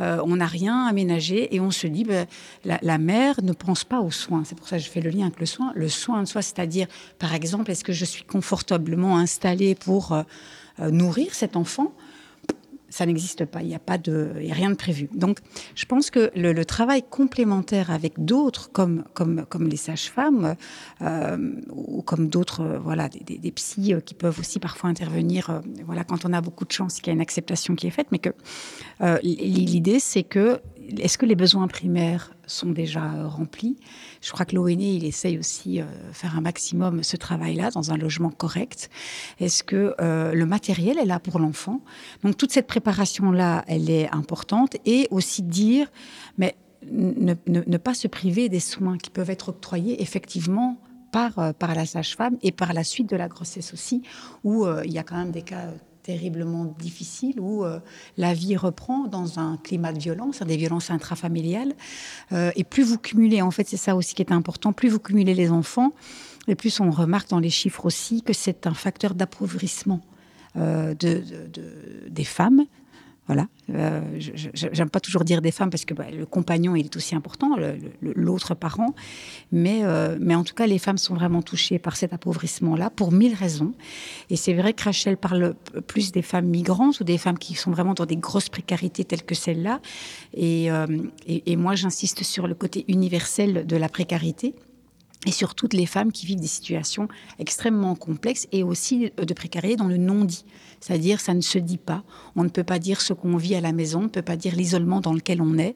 Euh, on n'a rien aménagé et on se dit, ben, la, mère ne pense pas aux soins. C'est pour ça que je fais le lien avec le soin. Le soin de soi, c'est-à-dire, par exemple, est-ce que je suis confortablement installée pour euh, euh, nourrir cet enfant ça n'existe pas, il n'y a pas de, rien de prévu. Donc, je pense que le, travail complémentaire avec d'autres, comme, comme, comme les sages-femmes, euh, ou comme d'autres, euh, voilà, des, des, psys euh, qui peuvent aussi parfois intervenir, voilà, quand on a beaucoup de chance, qu'il y a une acceptation qui est faite, mais que l'idée, c'est que est-ce que les besoins primaires sont déjà euh, remplis Je crois que l'ONE, il essaye aussi euh, faire un maximum ce travail-là dans un logement correct. Est-ce que euh, le matériel est là pour l'enfant? Donc toute cette préparation-là, elle est importante. Et aussi dire, mais ne, pas se priver des soins qui peuvent être octroyés effectivement par, par la sage-femme et par la suite de la grossesse aussi, où il y a quand même des cas terriblement difficile où euh, la vie reprend dans un climat de violence, des violences intrafamiliales. Euh, et plus vous cumulez, en fait, c'est ça aussi qui est important, plus vous cumulez les enfants, et plus on remarque dans les chiffres aussi que c'est un facteur d'appauvrissement euh, de, des femmes voilà. Euh, J'aime pas toujours dire des femmes parce que bah, le compagnon il est aussi important, l'autre parent. Mais, euh, mais en tout cas, les femmes sont vraiment touchées par cet appauvrissement-là pour mille raisons. Et c'est vrai que Rachel parle plus des femmes migrantes ou des femmes qui sont vraiment dans des grosses précarités telles que celle-là. Et, euh, et, et moi, j'insiste sur le côté universel de la précarité et sur toutes les femmes qui vivent des situations extrêmement complexes et aussi de précarité dans le non-dit. C'est-à-dire, ça ne se dit pas. On ne peut pas dire ce qu'on vit à la maison, on ne peut pas dire l'isolement dans lequel on est.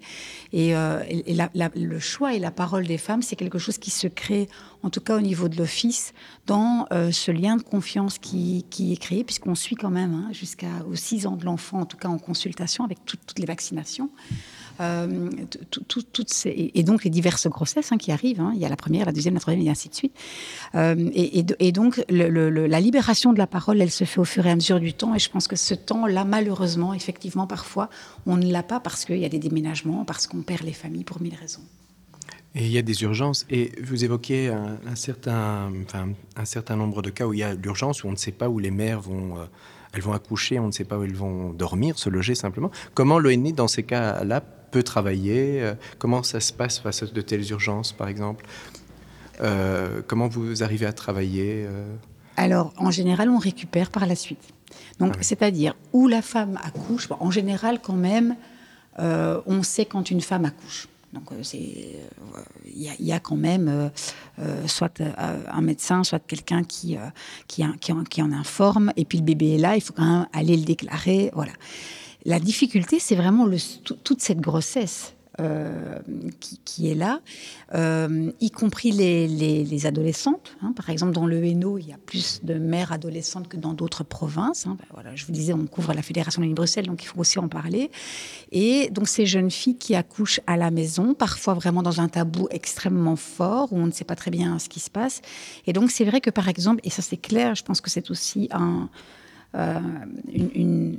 Et, euh, le choix et la parole des femmes, c'est quelque chose qui se crée, en tout cas au niveau de l'Office, dans euh, ce lien de confiance qui, est créé, puisqu'on suit quand même hein, jusqu'aux 6 ans de l'enfant, en tout cas en consultation avec toutes les vaccinations. Euh, toutes ces, et donc les diverses grossesses hein, qui arrivent. Hein. Il y a la première, la deuxième, la troisième, et ainsi de suite. Euh, et, donc la libération de la parole, elle se fait au fur et à mesure du temps. Et je pense que ce temps-là, malheureusement, effectivement, parfois, on ne l'a pas parce qu'il y a des déménagements, parce qu'on perd les familles pour mille raisons. Et il y a des urgences. Et vous évoquez un, certain, un certain nombre de cas où il y a l'urgence, où on ne sait pas où les mères vont, euh, elles vont accoucher, on ne sait pas où elles vont dormir, se loger simplement. Comment l'ONI, dans ces cas-là, peut travailler euh, Comment ça se passe face à de telles urgences, par exemple euh, Comment vous arrivez à travailler euh? Alors, en général, on récupère par la suite. Donc, ah c'est-à-dire où la femme accouche. en général, quand même, on sait quand une femme accouche. Donc il y, a quand même soit un médecin, soit quelqu'un qui, qui, qui, qui, en informe, et puis le bébé est là, il faut quand même aller le déclarer. Voilà. La difficulté, c'est vraiment toute cette grossesse. Euh, qui, est là, euh, y compris les, adolescentes. Hein. Par exemple, dans le Hainaut, il y a plus de mères adolescentes que dans d'autres provinces. Hein. Ben voilà, je vous disais, on couvre la Fédération de Bruxelles, donc il faut aussi en parler. Et donc ces jeunes filles qui accouchent à la maison, parfois vraiment dans un tabou extrêmement fort, où on ne sait pas très bien ce qui se passe. Et donc c'est vrai que, par exemple, et ça c'est clair, je pense que c'est aussi un, euh, une,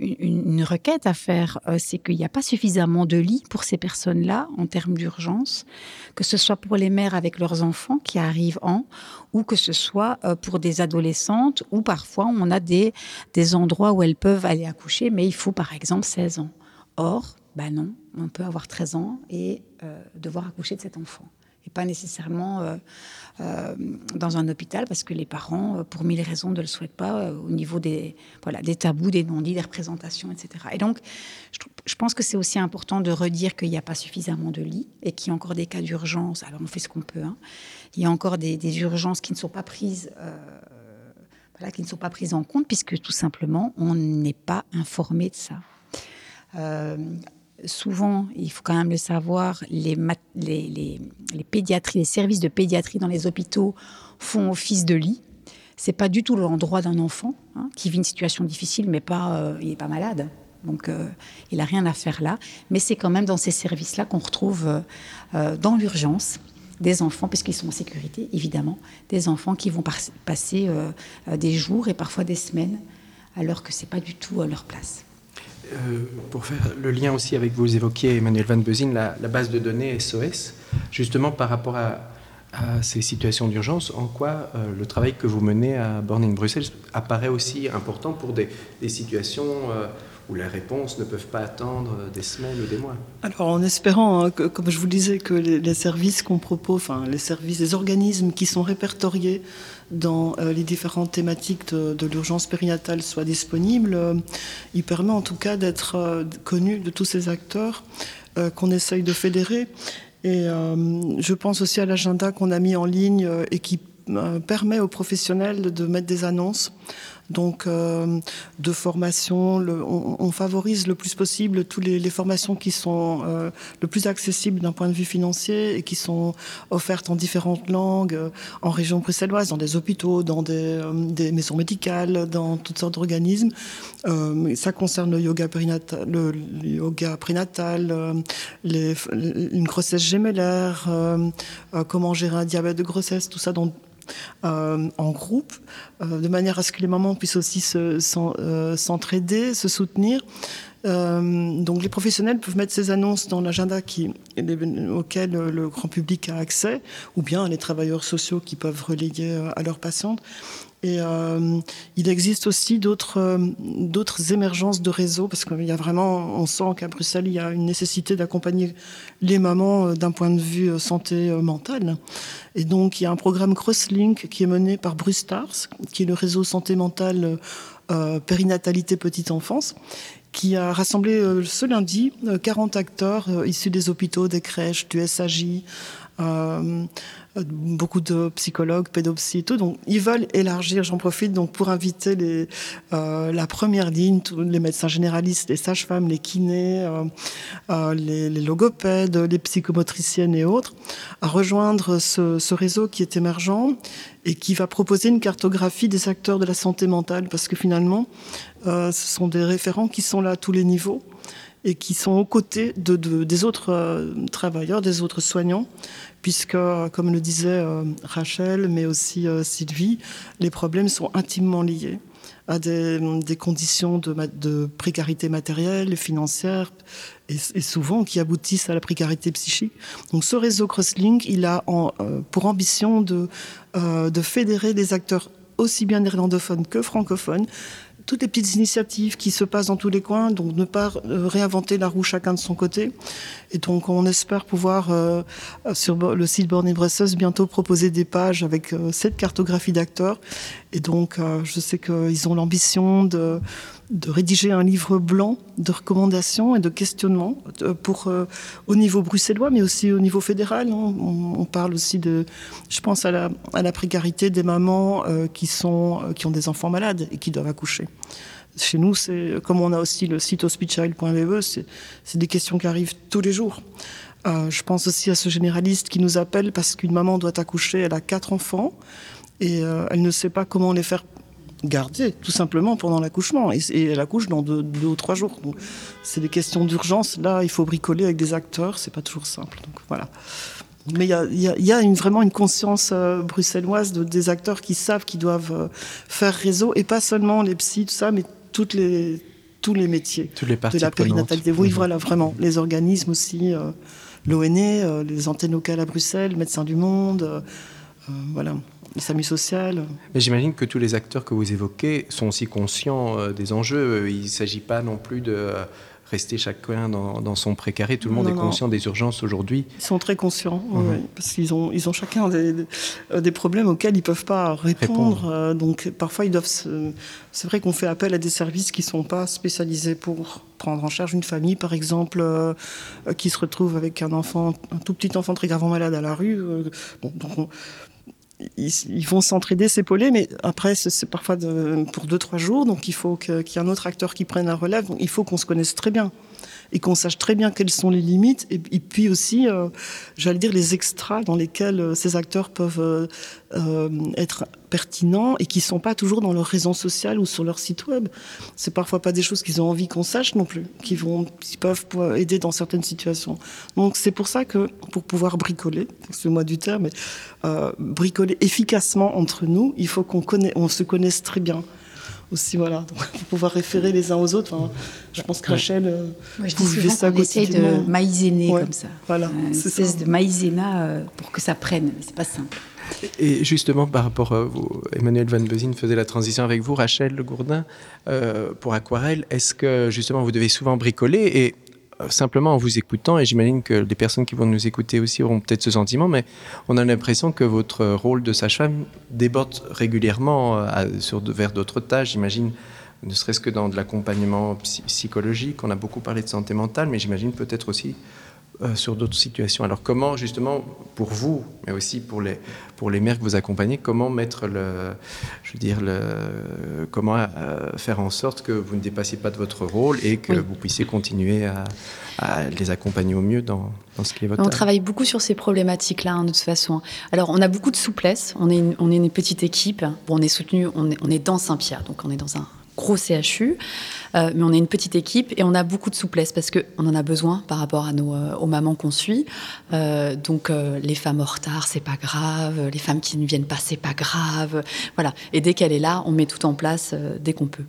requête à faire, euh, c'est qu'il n'y a pas suffisamment de lits pour ces personnes-là en termes d'urgence, que ce soit pour les mères avec leurs enfants qui arrivent en, ou que ce soit euh, pour des adolescentes, ou parfois on a des, des endroits où elles peuvent aller accoucher, mais il faut par exemple 16 ans. Or, ben non, on peut avoir 13 ans et euh, devoir accoucher de cet enfant et pas nécessairement euh, euh, dans un hôpital parce que les parents, euh, pour mille raisons, ne le souhaitent pas au niveau des, voilà, des tabous, des non-dits, des représentations, etc. Et donc, je, pense que c'est aussi important de redire qu'il n'y a pas suffisamment de lits et qu'il y a encore des cas d'urgence. Alors, on fait ce qu'on peut. Hein. Il y a encore des, urgences qui ne sont pas prises voilà, qui ne sont pas prises en compte puisque tout simplement on n'est pas informé de ça. Euh, souvent, il faut quand même le savoir, les, pédiatries, les services de pédiatrie dans les hôpitaux font office de lit. C'est pas du tout l'endroit d'un enfant hein, qui vit une situation difficile, mais pas, euh, il n'est pas malade. Donc, euh, il n'a rien à faire là. Mais c'est quand même dans ces services-là qu'on retrouve dans l'urgence des enfants, puisqu'ils sont en sécurité, évidemment, des enfants qui vont passer euh, euh, des jours et parfois des semaines, alors que ce n'est pas du tout à leur place. Euh, pour faire le lien aussi avec, vous évoquiez, Emmanuel Van Bezin, la, base de données SOS, justement par rapport à, ces situations d'urgence, en quoi le travail que vous menez à Borning Bruxelles apparaît aussi important pour des, situations où les réponses ne peuvent pas attendre des semaines ou des mois. Alors en espérant, hein, comme je vous le disais, que les, services qu'on propose, enfin les services, les organismes qui sont répertoriés dans euh, les différentes thématiques de, l'urgence périnatale soient disponibles, euh, il permet en tout cas d'être euh, connu de tous ces acteurs qu'on essaye de fédérer. Et je pense aussi à l'agenda qu'on a mis en ligne et qui permet aux professionnels de mettre des annonces donc euh, de formation. on, favorise le plus possible toutes les, formations qui sont euh, le plus accessibles d'un point de vue financier et qui sont offertes en différentes langues, euh, en région bruxelloise, dans des hôpitaux, dans des, maisons médicales, dans toutes sortes d'organismes. ça concerne le yoga prénatal, le, yoga prénatal une grossesse gémellaire, comment gérer un diabète de grossesse, tout ça dans euh, en groupe, euh, de manière à ce que les mamans puissent aussi euh, s'entraider, se, soutenir. Donc les professionnels peuvent mettre ces annonces dans l'agenda auquel le grand public a accès, ou bien les travailleurs sociaux qui peuvent relayer à leurs patientes. Et euh, il existe aussi d'autres euh, émergences de réseaux parce qu'il y a vraiment, on sent qu'à Bruxelles, il y a une nécessité d'accompagner les mamans euh, d'un point de vue santé mentale. Et donc, il y a un programme Crosslink qui est mené par Brustars, qui est le réseau santé mentale périnatalité petite enfance qui a rassemblé ce lundi 40 acteurs issus des hôpitaux, des crèches, du SAJ, beaucoup de psychologues, pédopsies et tout. Donc, ils veulent élargir. J'en profite donc pour inviter euh, la première ligne, tous les médecins généralistes, les sages-femmes, les kinés, euh, euh, les, logopèdes, les psychomotriciennes et autres, à rejoindre ce, réseau qui est émergent et qui va proposer une cartographie des acteurs de la santé mentale, parce que finalement, ce sont des référents qui sont là à tous les niveaux et qui sont aux côtés de, de, des autres travailleurs, des autres soignants, puisque, comme le disait euh, Rachel, mais aussi euh, Sylvie, les problèmes sont intimement liés à des, conditions de, précarité matérielle, et financière, et, souvent qui aboutissent à la précarité psychique. Donc ce réseau Crosslink, il a euh, pour ambition de, de fédérer des acteurs aussi bien néerlandophones que francophones, toutes les petites initiatives qui se passent dans tous les coins, donc ne pas euh, réinventer la roue chacun de son côté. Et donc on espère pouvoir euh, sur le site Born Brussels bientôt proposer des pages avec euh, cette cartographie d'acteurs. Et donc je sais qu'ils ont l'ambition de rédiger un livre blanc de recommandations et de questionnements euh, pour euh, au niveau bruxellois, mais aussi au niveau fédéral. On, parle aussi de, je pense à la, à la précarité des mamans euh, qui sont qui ont des enfants malades et qui doivent accoucher. Chez nous, c'est comme on a aussi le site hospital.be, c'est des questions qui arrivent tous les jours. Je pense aussi à ce généraliste qui nous appelle parce qu'une maman doit accoucher, elle a quatre enfants et elle ne sait pas comment les faire garder tout simplement pendant l'accouchement et, elle accouche dans deux, ou trois jours. C'est des questions d'urgence. Là, il faut bricoler avec des acteurs, c'est pas toujours simple. Donc voilà. Mais il y a, une, vraiment une conscience euh, bruxelloise de, des acteurs qui savent qu'ils doivent euh, faire réseau et pas seulement les psys, tout ça, mais toutes les, tous les métiers toutes les de la périnatalité. Oui, mhm. voilà, vraiment. Les organismes aussi, euh, l'ONE, les antennes locales à Bruxelles, Médecins du Monde, voilà le SAMU social. Mais j'imagine que tous les acteurs que vous évoquez sont aussi conscients euh, des enjeux. Il ne s'agit pas non plus de euh, rester chacun dans, son précaré. Tout le monde est conscient des urgences aujourd'hui. Ils sont très conscients, parce qu'ils ont, ils ont chacun des, euh, des, problèmes auxquels ils ne peuvent pas répondre. donc parfois, ils doivent. C'est vrai qu'on fait appel à des services qui ne sont pas spécialisés pour prendre en charge une famille, par exemple, qui se retrouve avec un enfant, un tout petit enfant très gravement malade à la rue. bon, donc ils, vont s'entraider, s'épauler, mais après, c'est parfois pour deux, trois jours, donc il faut qu'il y ait un autre acteur qui prenne la relève. Il faut qu'on se connaisse très bien et qu'on sache très bien quelles sont les limites, et, puis aussi, euh, j'allais dire, les extras dans lesquels euh, ces acteurs peuvent euh, être pertinents et qui ne sont pas toujours dans leur réseau social ou sur leur site web. C'est parfois pas des choses qu'ils ont envie qu'on sache non plus, qui, vont, qui peuvent aider dans certaines situations. Donc c'est pour ça que pour pouvoir bricoler, mot du terme, bricoler efficacement entre nous, il faut qu'on on se connaisse très bien aussi, voilà, pour pouvoir référer les uns aux autres. je pense que Rachel, euh, Moi, je dis ça essaye de maïzéner comme ça. Voilà, euh, une espèce de maïzéna euh, pour que ça prenne, mais c'est pas simple. Et justement, par rapport à vous, Emmanuel Van Bezin faisait la transition avec vous, Rachel Gourdin, pour Aquarelle. Est-ce que justement vous devez souvent bricoler et euh, simplement en vous écoutant, et j'imagine que les personnes qui vont nous écouter aussi auront peut-être ce sentiment, mais on a l'impression que votre rôle de sage-femme déborde régulièrement euh, sur, vers d'autres tâches. J'imagine, ne serait-ce que dans de l'accompagnement psychologique, on a beaucoup parlé de santé mentale, mais j'imagine peut-être aussi euh, sur d'autres situations. Alors comment justement pour vous, mais aussi pour les pour les mères que vous accompagnez, comment mettre le, je veux dire le, comment euh, faire en sorte que vous ne dépassiez pas de votre rôle et que vous puissiez continuer à, les accompagner au mieux dans, dans ce qui est votre. On travaille beaucoup sur ces problématiques-là hein, de toute façon. Alors on a beaucoup de souplesse. On est une, on est une petite équipe. Bon, on est soutenu. On est, on est dans Saint-Pierre, donc on est dans un gros CHU, euh, mais on est une petite équipe et on a beaucoup de souplesse parce qu'on en a besoin par rapport à nos, euh, aux mamans qu'on suit. Euh, donc les femmes en retard, c'est pas grave, les femmes qui ne viennent pas, c'est pas grave. Voilà. Et dès qu'elle est là, on met tout en place dès qu'on peut.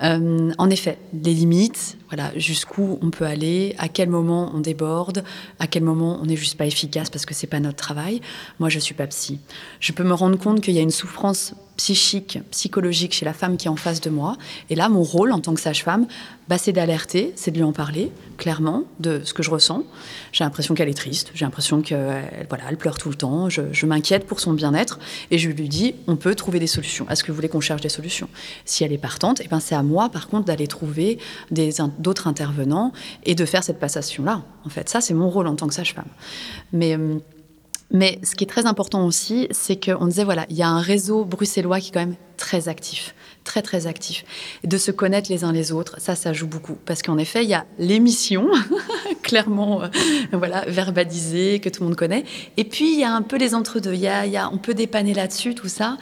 en effet, les limites, voilà, jusqu'où on peut aller, à quel moment on déborde, à quel moment on n'est juste pas efficace parce que c'est pas notre travail. Moi, je suis pas psy. Je peux me rendre compte qu'il y a une souffrance psychique, psychologique chez la femme qui est en face de moi. Et là, mon rôle en tant que sage-femme, bah, c'est d'alerter, c'est de lui en parler clairement de ce que je ressens. J'ai l'impression qu'elle est triste, j'ai l'impression qu'elle voilà, elle pleure tout le temps, je, m'inquiète pour son bien-être et je lui dis on peut trouver des solutions. Est-ce que vous voulez qu'on cherche des solutions? Si elle est partante, et eh ben c'est à moi par contre d'aller trouver d'autres intervenants et de faire cette passation-là. En fait, ça c'est mon rôle en tant que sage-femme. Mais hum, mais ce qui est très important aussi, c'est qu'on disait, voilà, il y a un réseau bruxellois qui est quand même très actif, très très actif. de se connaître les uns les autres, ça, ça joue beaucoup. Parce qu'en effet, il y a l'émission, clairement, euh, voilà, verbalisée, que tout le monde connaît. Et puis, il y a un peu les entre-deux. Il y a, on peut dépanner là-dessus, tout ça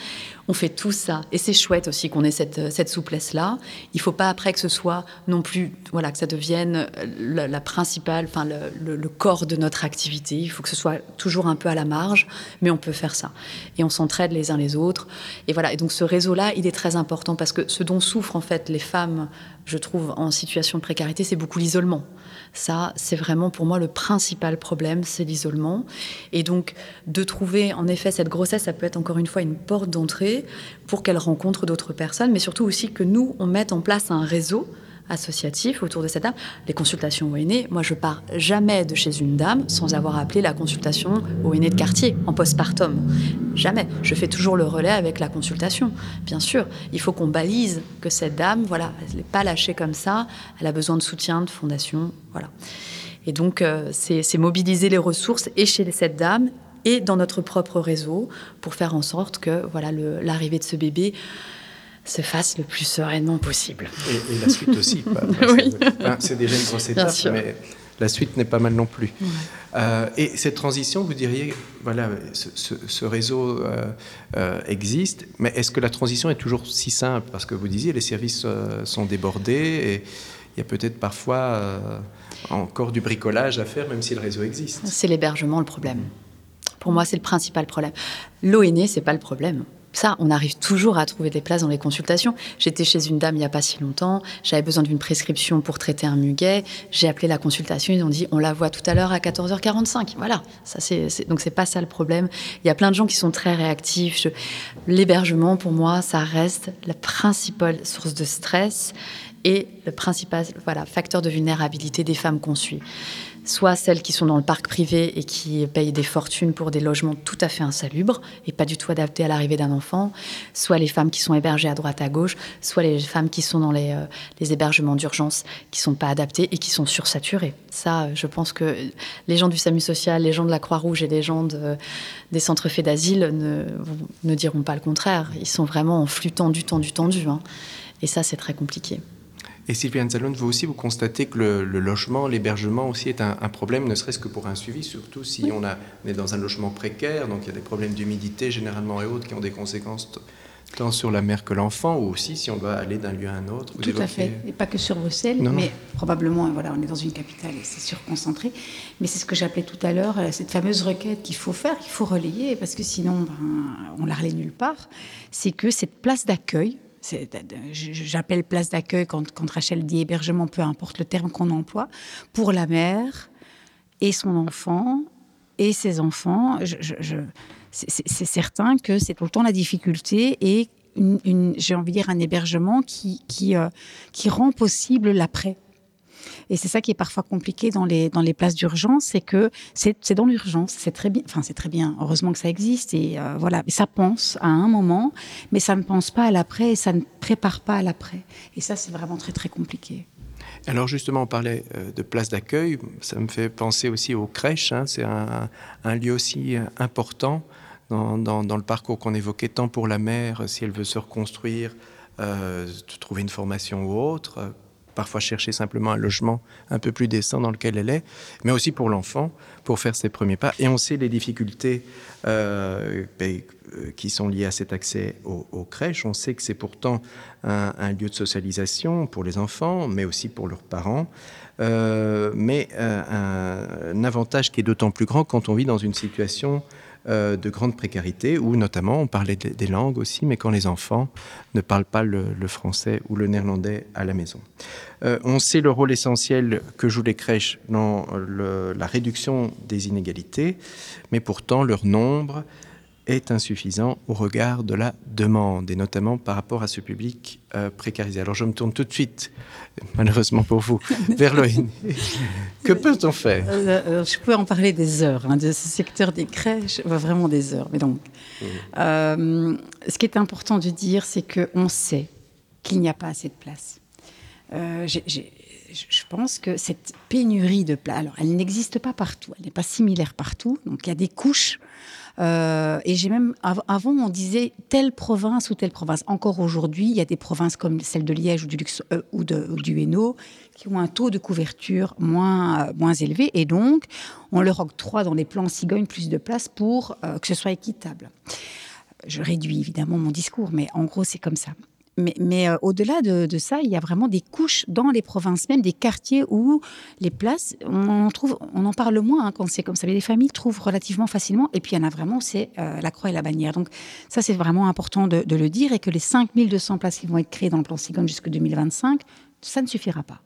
on fait tout ça. Et c'est chouette aussi qu'on ait cette, souplesse-là. Il ne faut pas après que ce soit non plus, voilà, que ça devienne la, principale, enfin le, le, corps de notre activité. Il faut que ce soit toujours un peu à la marge, mais on peut faire ça. Et on s'entraide les uns les autres. Et voilà. Et donc ce réseau-là, il est très important parce que ce dont souffrent en fait les femmes, je trouve, en situation de précarité, c'est beaucoup l'isolement. Ça, c'est vraiment pour moi le principal problème, c'est l'isolement. Et donc, de trouver, en effet, cette grossesse, ça peut être encore une fois une porte d'entrée pour qu'elle rencontre d'autres personnes, mais surtout aussi que nous, on mette en place un réseau associatif autour de cette dame. Les consultations aînés, moi je pars jamais de chez une dame sans avoir appelé la consultation au aîné de quartier en postpartum. Jamais. Je fais toujours le relais avec la consultation. Bien sûr, il faut qu'on balise que cette dame, voilà, elle n'est pas lâchée comme ça, elle a besoin de soutien, de fondation, voilà. Et donc, euh, c'est mobiliser les ressources et chez cette dame et dans notre propre réseau pour faire en sorte que voilà l'arrivée de ce bébé se fasse le plus sereinement possible. Et, la suite aussi. oui. C'est déjà une grosse étape, mais la suite n'est pas mal non plus. Euh, et cette transition, vous diriez, voilà, ce, réseau euh, euh, existe, mais est-ce que la transition est toujours si simple? Parce que vous disiez, les services sont débordés et il y a peut-être parfois encore du bricolage à faire, même si le réseau existe. C'est l'hébergement le problème. Pour moi, c'est le principal problème. L'ONE, c'est pas le problème ça, on arrive toujours à trouver des places dans les consultations. J'étais chez une dame il n'y a pas si longtemps, j'avais besoin d'une prescription pour traiter un muguet, j'ai appelé la consultation, ils ont dit on la voit tout à l'heure à 14h45. Voilà, ça c'est, donc c'est pas ça le problème. Il y a plein de gens qui sont très réactifs. L'hébergement, pour moi, ça reste la principale source de stress et le principal voilà, facteur de vulnérabilité des femmes qu'on suit. Soit celles qui sont dans le parc privé et qui payent des fortunes pour des logements tout à fait insalubres et pas du tout adaptés à l'arrivée d'un enfant, soit les femmes qui sont hébergées à droite à gauche, soit les femmes qui sont dans les, euh, hébergements d'urgence qui sont pas adaptés et qui sont sursaturés. Ça, je pense que les gens du SAMU social, les gens de la Croix-Rouge et les gens des centres faits d'asile ne, ne, diront pas le contraire. Ils sont vraiment en flux tendu, tendu, tendu. Hein. Et ça, c'est très compliqué. Et Sylviane Salon, vous aussi, vous constatez que le, logement, l'hébergement aussi est un, problème, ne serait-ce que pour un suivi, surtout si on, a, est dans un logement précaire, donc il y a des problèmes d'humidité généralement et autres qui ont des conséquences tant sur la mère que l'enfant, ou aussi si on doit aller d'un lieu à un autre. Tout à fait, et pas que sur Bruxelles, mais probablement, voilà, on est dans une capitale et c'est surconcentré. Mais c'est ce que j'appelais tout à l'heure, euh, cette fameuse requête qu'il faut faire, qu'il faut relayer, parce que sinon, ben, on la relaie nulle part. C'est que cette place d'accueil, J'appelle place d'accueil quand, Rachel dit hébergement, peu importe le terme qu'on emploie, pour la mère et son enfant et ses enfants. c'est certain que c'est tout la difficulté et j'ai envie de dire un hébergement qui, euh, qui rend possible l'après. Et c'est ça qui est parfois compliqué dans les, dans les places d'urgence, c'est que c'est dans l'urgence. C'est très bien. Enfin, c'est très bien. Heureusement que ça existe. Et euh, voilà. ça pense à un moment, mais ça ne pense pas à l'après et ça ne prépare pas à l'après. Et ça, c'est vraiment très, très compliqué. Alors justement, on parlait euh, de places d'accueil. Ça me fait penser aussi aux crèches. Hein. C'est un, lieu aussi euh, important dans, dans, le parcours qu'on évoquait, tant pour la mère, si elle veut se reconstruire, trouver une formation ou autre, parfois chercher simplement un logement un peu plus décent dans lequel elle est, mais aussi pour l'enfant, pour faire ses premiers pas. Et on sait les difficultés euh, ben, euh, qui sont liées à cet accès aux, crèches. On sait que c'est pourtant un, lieu de socialisation pour les enfants, mais aussi pour leurs parents. Euh, mais un, un, avantage qui est d'autant plus grand quand on vit dans une situation euh, de grande précarité, où notamment on parlait des langues aussi, mais quand les enfants ne parlent pas le, français ou le néerlandais à la maison. Euh, on sait le rôle essentiel que jouent les crèches dans la réduction des inégalités, mais pourtant leur nombre est insuffisant au regard de la demande, et notamment par rapport à ce public euh, précarisé. Alors je me tourne tout de suite, malheureusement pour vous, vers l'ONU. que peut-on faire? Euh, euh, Je peux en parler des heures, hein, de ce secteur des crèches, vraiment des heures. Mais donc, ce qui est important de dire, c'est qu'on sait qu'il n'y a pas assez de place. je pense que cette pénurie de place, alors elle n'existe pas partout, elle n'est pas similaire partout, donc il y a des couches euh, et j'ai même, avant, on disait telle province ou telle province. Encore aujourd'hui, il y a des provinces comme celle de Liège ou du, euh, Hainaut qui ont un taux de couverture moins, euh, moins élevé. Et donc, on leur octroie dans les plans cigognes plus de place pour que ce soit équitable. Je réduis évidemment mon discours, mais en gros, c'est comme ça mais, euh, au-delà de, ça, il y a vraiment des couches dans les provinces, même des quartiers où les places, on en, trouve, on en parle moins hein, quand c'est comme ça. Mais les familles trouvent relativement facilement. Et puis il y en a vraiment, c'est euh, la croix et la bannière. Donc ça, c'est vraiment important de, de, le dire. Et que les 5200 places qui vont être créées dans le plan Sigon jusqu'en 2025, ça ne suffira pas.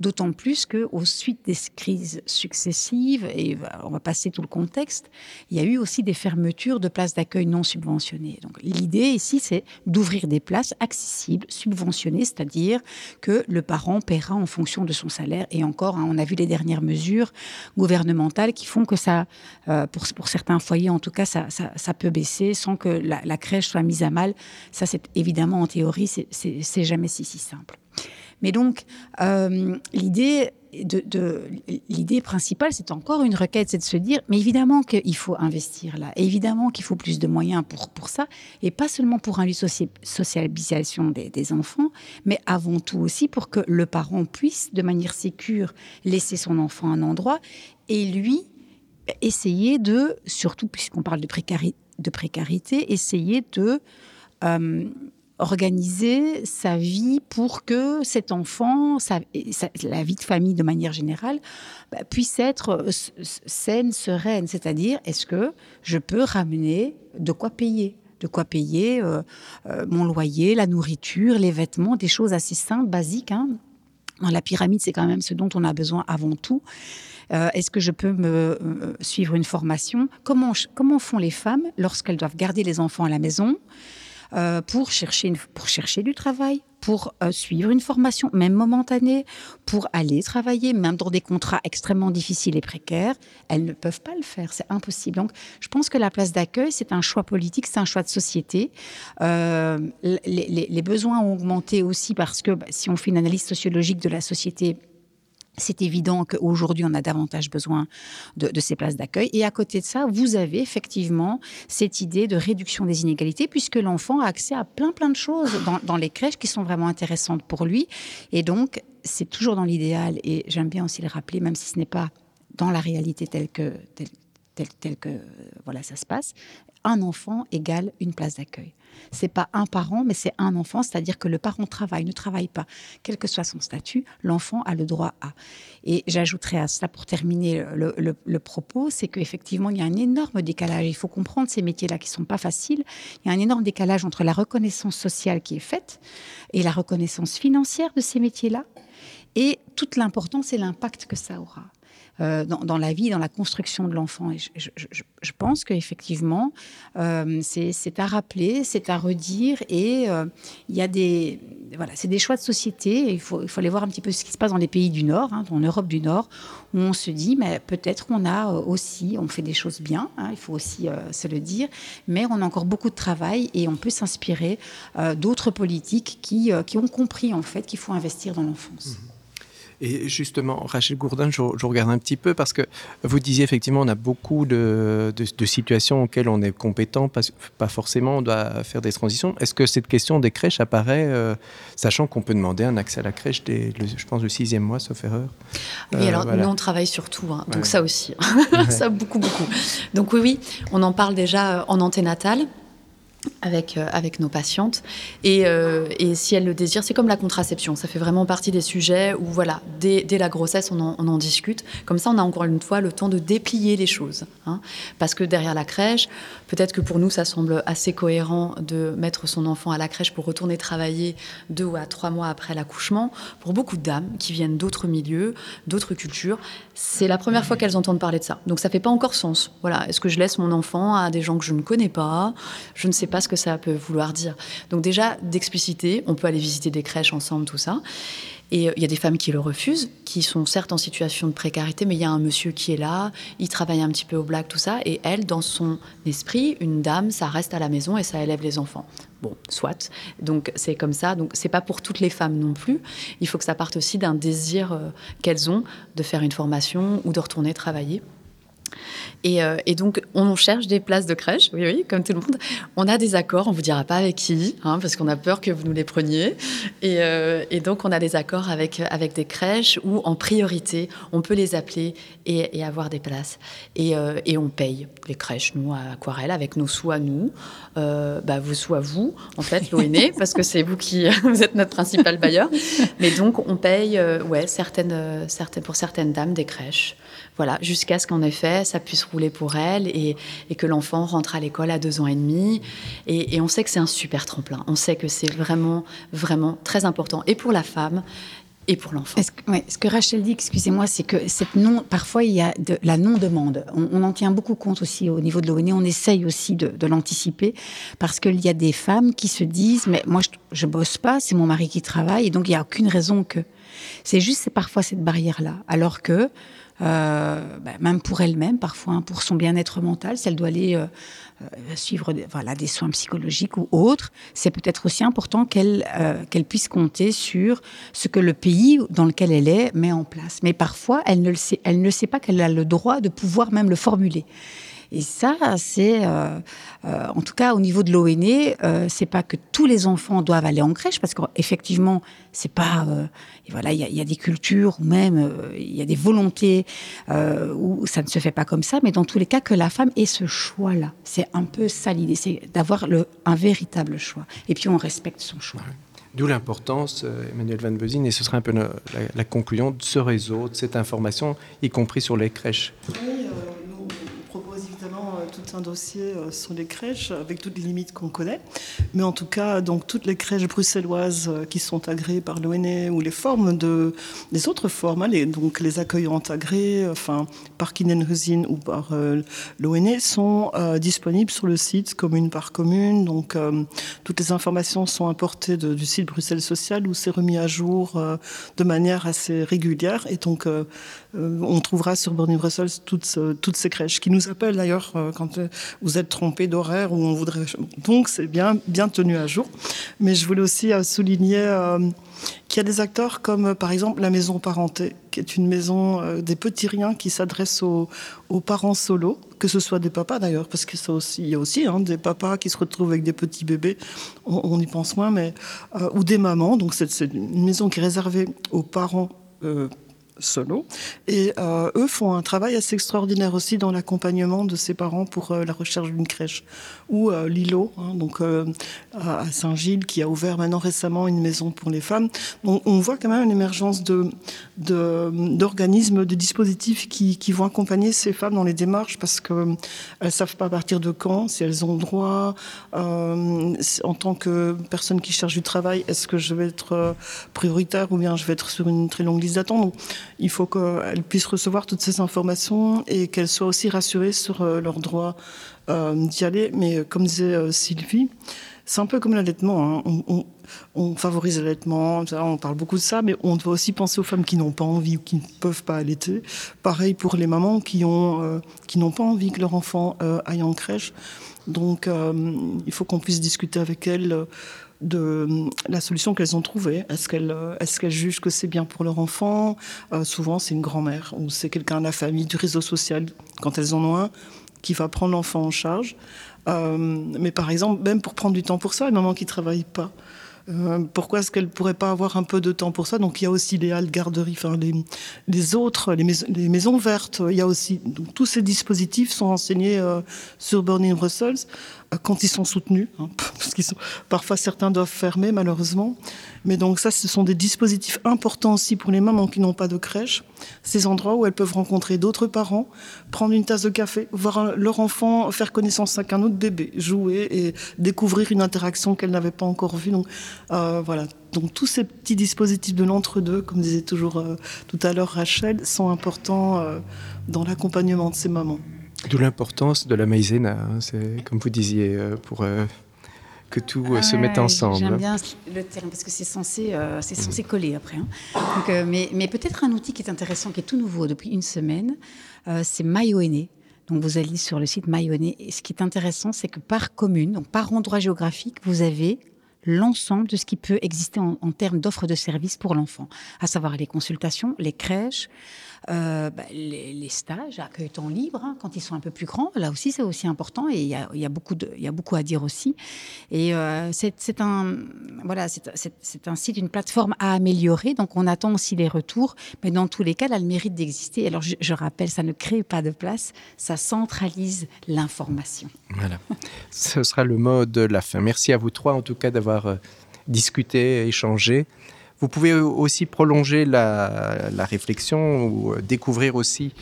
D'autant plus qu'au suite des crises successives, et on va passer tout le contexte, il y a eu aussi des fermetures de places d'accueil non subventionnées. Donc l'idée ici, c'est d'ouvrir des places accessibles, subventionnées, c'est-à-dire que le parent paiera en fonction de son salaire. Et encore, hein, on a vu les dernières mesures gouvernementales qui font que ça, euh, pour, certains foyers en tout cas, ça, peut baisser sans que la, crèche soit mise à mal. Ça, c'est évidemment en théorie, c'est jamais si simple. Mais donc, euh, l'idée principale, c'est encore une requête, c'est de se dire, mais évidemment qu'il faut investir là, évidemment qu'il faut plus de moyens pour, pour ça, et pas seulement pour un lieu de socialisation des, enfants, mais avant tout aussi pour que le parent puisse, de manière sécure, laisser son enfant à un endroit, et lui, essayer de, surtout puisqu'on parle de précarité, essayer de... Euh, organiser sa vie pour que cet enfant, la vie de famille de manière générale, bah, puisse être euh, saine, sereine. C'est-à-dire, est-ce que je peux ramener de quoi payer? De quoi payer euh, euh, mon loyer, la nourriture, les vêtements, des choses assez simples, basiques. Hein. Dans la pyramide, c'est quand même ce dont on a besoin avant tout. Est-ce que je peux me suivre une formation? Comment, comment font les femmes lorsqu'elles doivent garder les enfants à la maison? Euh, pour, chercher pour chercher du travail, pour euh, suivre une formation, même momentanée, pour aller travailler, même dans des contrats extrêmement difficiles et précaires, elles ne peuvent pas le faire. C'est impossible. Donc, je pense que la place d'accueil, c'est un choix politique, c'est un choix de société. Euh, les, besoins ont augmenté aussi parce que bah, si on fait une analyse sociologique de la société, c'est évident qu'aujourd'hui, on a davantage besoin de, ces places d'accueil. Et à côté de ça, vous avez effectivement cette idée de réduction des inégalités, puisque l'enfant a accès à plein, plein de choses dans, les crèches qui sont vraiment intéressantes pour lui. Et donc, c'est toujours dans l'idéal, et j'aime bien aussi le rappeler, même si ce n'est pas dans la réalité telle que, tel, que voilà ça se passe, un enfant égale une place d'accueil. C'est pas un parent, mais c'est un enfant, c'est-à-dire que le parent travaille, ne travaille pas, quel que soit son statut, l'enfant a le droit à. Et j'ajouterais à cela, pour terminer le, propos, c'est qu'effectivement, il y a un énorme décalage. Il faut comprendre ces métiers-là qui sont pas faciles. Il y a un énorme décalage entre la reconnaissance sociale qui est faite et la reconnaissance financière de ces métiers-là. Et toute l'importance et l'impact que ça aura. Euh, dans, la vie, dans la construction de l'enfant. Je, pense qu'effectivement, euh, c'est à rappeler, c'est à redire, et euh, il y a des, voilà, c'est des choix de société. Il faut, aller voir un petit peu ce qui se passe dans les pays du Nord, hein, en Europe du Nord, où on se dit, mais peut-être qu'on a aussi, on fait des choses bien, hein, il faut aussi se le dire, mais on a encore beaucoup de travail et on peut s'inspirer d'autres politiques qui, qui ont compris en fait qu'il faut investir dans l'enfance. Mmh. Et justement, Rachel Gourdin, je, regarde un petit peu parce que vous disiez effectivement, on a beaucoup de, situations auxquelles on est compétent, pas, pas, forcément on doit faire des transitions. Est-ce que cette question des crèches apparaît, euh, sachant qu'on peut demander un accès à la crèche, dès, je pense, le sixième mois, sauf erreur Oui, euh, alors nous, on travaille sur tout, hein. donc ça aussi, ça beaucoup, beaucoup. Donc oui, oui, on en parle déjà en anténatal avec, euh, avec nos patientes. Et, euh, et, si elles le désirent, c'est comme la contraception. Ça fait vraiment partie des sujets où, voilà, dès, dès la grossesse, on en, on en, discute. Comme ça, on a encore une fois le temps de déplier les choses. Hein. Parce que derrière la crèche, peut-être que pour nous, ça semble assez cohérent de mettre son enfant à la crèche pour retourner travailler deux ou à trois mois après l'accouchement. Pour beaucoup de dames qui viennent d'autres milieux, d'autres cultures, c'est la première fois qu'elles entendent parler de ça. Donc ça fait pas encore sens. Voilà, est-ce que je laisse mon enfant à des gens que je ne connais pas? Je ne sais pas ce que ça peut vouloir dire. Donc déjà, d'expliciter, on peut aller visiter des crèches ensemble, tout ça. Et euh, il y a des femmes qui le refusent, qui sont certes en situation de précarité, mais il y a un monsieur qui est là, il travaille un petit peu au black, tout ça, et elle, dans son esprit, une dame, ça reste à la maison et ça élève les enfants. Bon, soit. Donc c'est comme ça. Donc c'est pas pour toutes les femmes non plus. Il faut que ça parte aussi d'un désir euh, qu'elles ont de faire une formation ou de retourner travailler. Euh, et, donc, on cherche des places de crèche, oui, oui, comme tout le monde. On a des accords, on vous dira pas avec qui, hein, parce qu'on a peur que vous nous les preniez. Et, euh, donc, on a des accords avec, avec des crèches où, en priorité, on peut les appeler et, avoir des places. Euh, et, on paye les crèches, nous, à Aquarelle, avec nos sous à nous, bah, vos sous à vous, en fait, l'ONE, parce que c'est vous qui vous êtes notre principal bailleur. Mais donc, on paye, ouais, certaines, certaines, pour certaines dames, des crèches. Voilà, jusqu'à ce qu'en effet, ça puisse rouler pour elle et, que l'enfant rentre à l'école à deux ans et demi. Et, on sait que c'est un super tremplin. On sait que c'est vraiment, vraiment très important. Et pour la femme, et pour l'enfant. Ce que Rachel dit, excusez-moi, c'est que cette non, parfois il y a de la non-demande. On, en tient beaucoup compte aussi au niveau de l'ONU. On essaye aussi de, l'anticiper parce qu'il y a des femmes qui se disent mais moi je, je bosse pas, c'est mon mari qui travaille et donc il n'y a aucune raison que. C'est juste c'est parfois cette barrière là. Alors que euh, bah, même pour elle-même parfois, hein, pour son bien-être mental, si elle doit aller euh, euh, suivre des, voilà, des soins psychologiques ou autres, c'est peut-être aussi important qu'elle qu'elle puisse compter sur ce que le pays dans lequel elle est met en place. Mais parfois, elle ne, le sait, elle ne sait pas qu'elle a le droit de pouvoir même le formuler. Et ça, c'est, euh, euh, en tout cas, au niveau de l'ONE, euh, c'est pas que tous les enfants doivent aller en crèche, parce qu'effectivement, c'est pas, voilà, il y, a des cultures ou même il y a des volontés où ça ne se fait pas comme ça, mais dans tous les cas, que la femme ait ce choix-là, c'est un peu ça l'idée, c'est d'avoir un véritable choix. Et puis on respecte son choix. D'où l'importance, Emmanuel Van Bezin, et ce serait un peu la, la, conclusion de ce réseau, de cette information, y compris sur les crèches. Oui, un dossier euh, sur les crèches avec toutes les limites qu'on connaît. Mais en tout cas, donc toutes les crèches bruxelloises euh, qui sont agréées par l'ONE ou les formes de, les autres formes, hein, les, donc les accueillantes agréées, enfin par Kinenhusin ou par euh, l'ONE, sont disponibles sur le site commune par commune. Donc toutes les informations sont importées du site Bruxelles Social où c'est remis à jour de manière assez régulière. Et donc on trouvera sur Borny Brussels toutes, toutes ces crèches qui nous appellent d'ailleurs euh, quand euh, vous êtes trompé d'horaire ou on voudrait. Donc c'est bien, bien tenu à jour. Mais je voulais aussi euh, souligner qu'il y a des acteurs comme par exemple la Maison Parenté, qui est une maison des petits riens qui s'adresse aux, parents solos, que ce soit des papas d'ailleurs, parce qu'il y a aussi hein, des papas qui se retrouvent avec des petits bébés, on, y pense moins, mais ou des mamans. Donc c'est une maison qui est réservée aux parents solo. Et euh, eux font un travail assez extraordinaire aussi dans l'accompagnement de ses parents pour euh, la recherche d'une crèche. Ou euh, Lilo, hein, donc à Saint-Gilles, qui a ouvert maintenant récemment une maison pour les femmes. Donc on voit quand même une émergence de, d'organismes, de, dispositifs qui, qui, vont accompagner ces femmes dans les démarches parce qu'elles ne savent pas à partir de quand, si elles ont droit, en tant que personne qui cherche du travail, est-ce que je vais être prioritaire ou bien je vais être sur une très longue liste d'attente il faut qu'elles puissent recevoir toutes ces informations et qu'elles soient aussi rassurées sur euh, leur droit euh, d'y aller. Mais euh, comme disait Sylvie, c'est un peu comme l'allaitement. Hein. On, favorise l'allaitement, on parle beaucoup de ça, mais on doit aussi penser aux femmes qui n'ont pas envie ou qui ne peuvent pas allaiter. Pareil pour les mamans qui ont qui n'ont pas envie que leur enfant aille en crèche. Donc, il faut qu'on puisse discuter avec elles de la solution qu'elles ont trouvée. Est-ce qu'elles jugent que c'est bien pour leur enfant? Euh, Souvent, c'est une grand-mère ou c'est quelqu'un de la famille, du réseau social, quand elles en ont un, qui va prendre l'enfant en charge. Euh, mais par exemple, même pour prendre du temps pour ça, une maman qui ne travaille pas, euh, pourquoi est-ce qu'elle ne pourrait pas avoir un peu de temps pour ça Donc il y a aussi les halles garderies, enfin les, autres, les, maisons vertes. Il y a aussi tous ces dispositifs sont enseignés sur Burning Brussels quand ils sont soutenus, hein, parce qu'ils sont parfois certains doivent fermer malheureusement. Mais donc ça, ce sont des dispositifs importants aussi pour les mamans qui n'ont pas de crèche. Ces endroits où elles peuvent rencontrer d'autres parents, prendre une tasse de café, voir leur enfant faire connaissance avec un autre bébé, jouer et découvrir une interaction qu'elles n'avaient pas encore vue. Donc euh, voilà. Donc tous ces petits dispositifs de l'entre-deux, comme disait toujours euh, tout à l'heure Rachel, sont importants euh, dans l'accompagnement de ces mamans. D'où l'importance de la maïzena, hein, c'est comme vous disiez, euh, pour euh, que tout euh, se mette ensemble. J'aime bien le terme parce que c'est censé, c'est censé coller après. Hein. mais, mais peut-être un outil qui est intéressant, qui est tout nouveau depuis une semaine, c'est MyONE. Donc vous allez sur le site MyONE. Et ce qui est intéressant, c'est que par commune, donc par endroit géographique, vous avez l'ensemble de ce qui peut exister en, en termes d'offres de services pour l'enfant, à savoir les consultations, les crèches, euh, bah, les, stages, accueil temps libre, hein, quand ils sont un peu plus grands, là aussi c'est aussi important et il y a, y a, beaucoup à dire aussi. Et euh, c'est un, voilà, un site, une plateforme à améliorer, donc on attend aussi les retours, mais dans tous les cas, elle a le mérite d'exister. Alors je, je, rappelle, ça ne crée pas de place, ça centralise l'information. Voilà, ce sera le mot de la fin. Merci à vous trois en tout cas d'avoir euh, discuté, échangé. Vous pouvez aussi prolonger la, réflexion ou découvrir aussi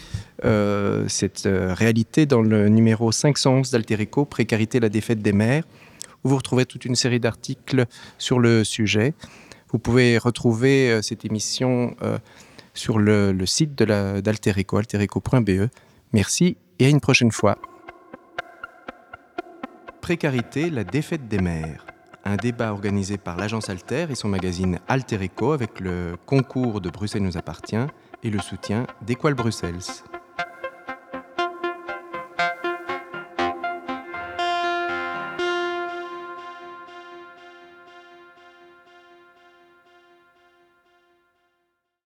euh, cette euh, réalité dans le numéro 511 d'Alterico, Précarité, la défaite des mères, où vous retrouvez toute une série d'articles sur le sujet. Vous pouvez retrouver euh, cette émission euh, sur le, le site d'Alterico, alterico.be. Merci et à une prochaine fois. Précarité, la défaite des mères un débat organisé par l'agence Alter et son magazine Alter Eco avec le concours de Bruxelles nous appartient et le soutien d'Equal Bruxelles.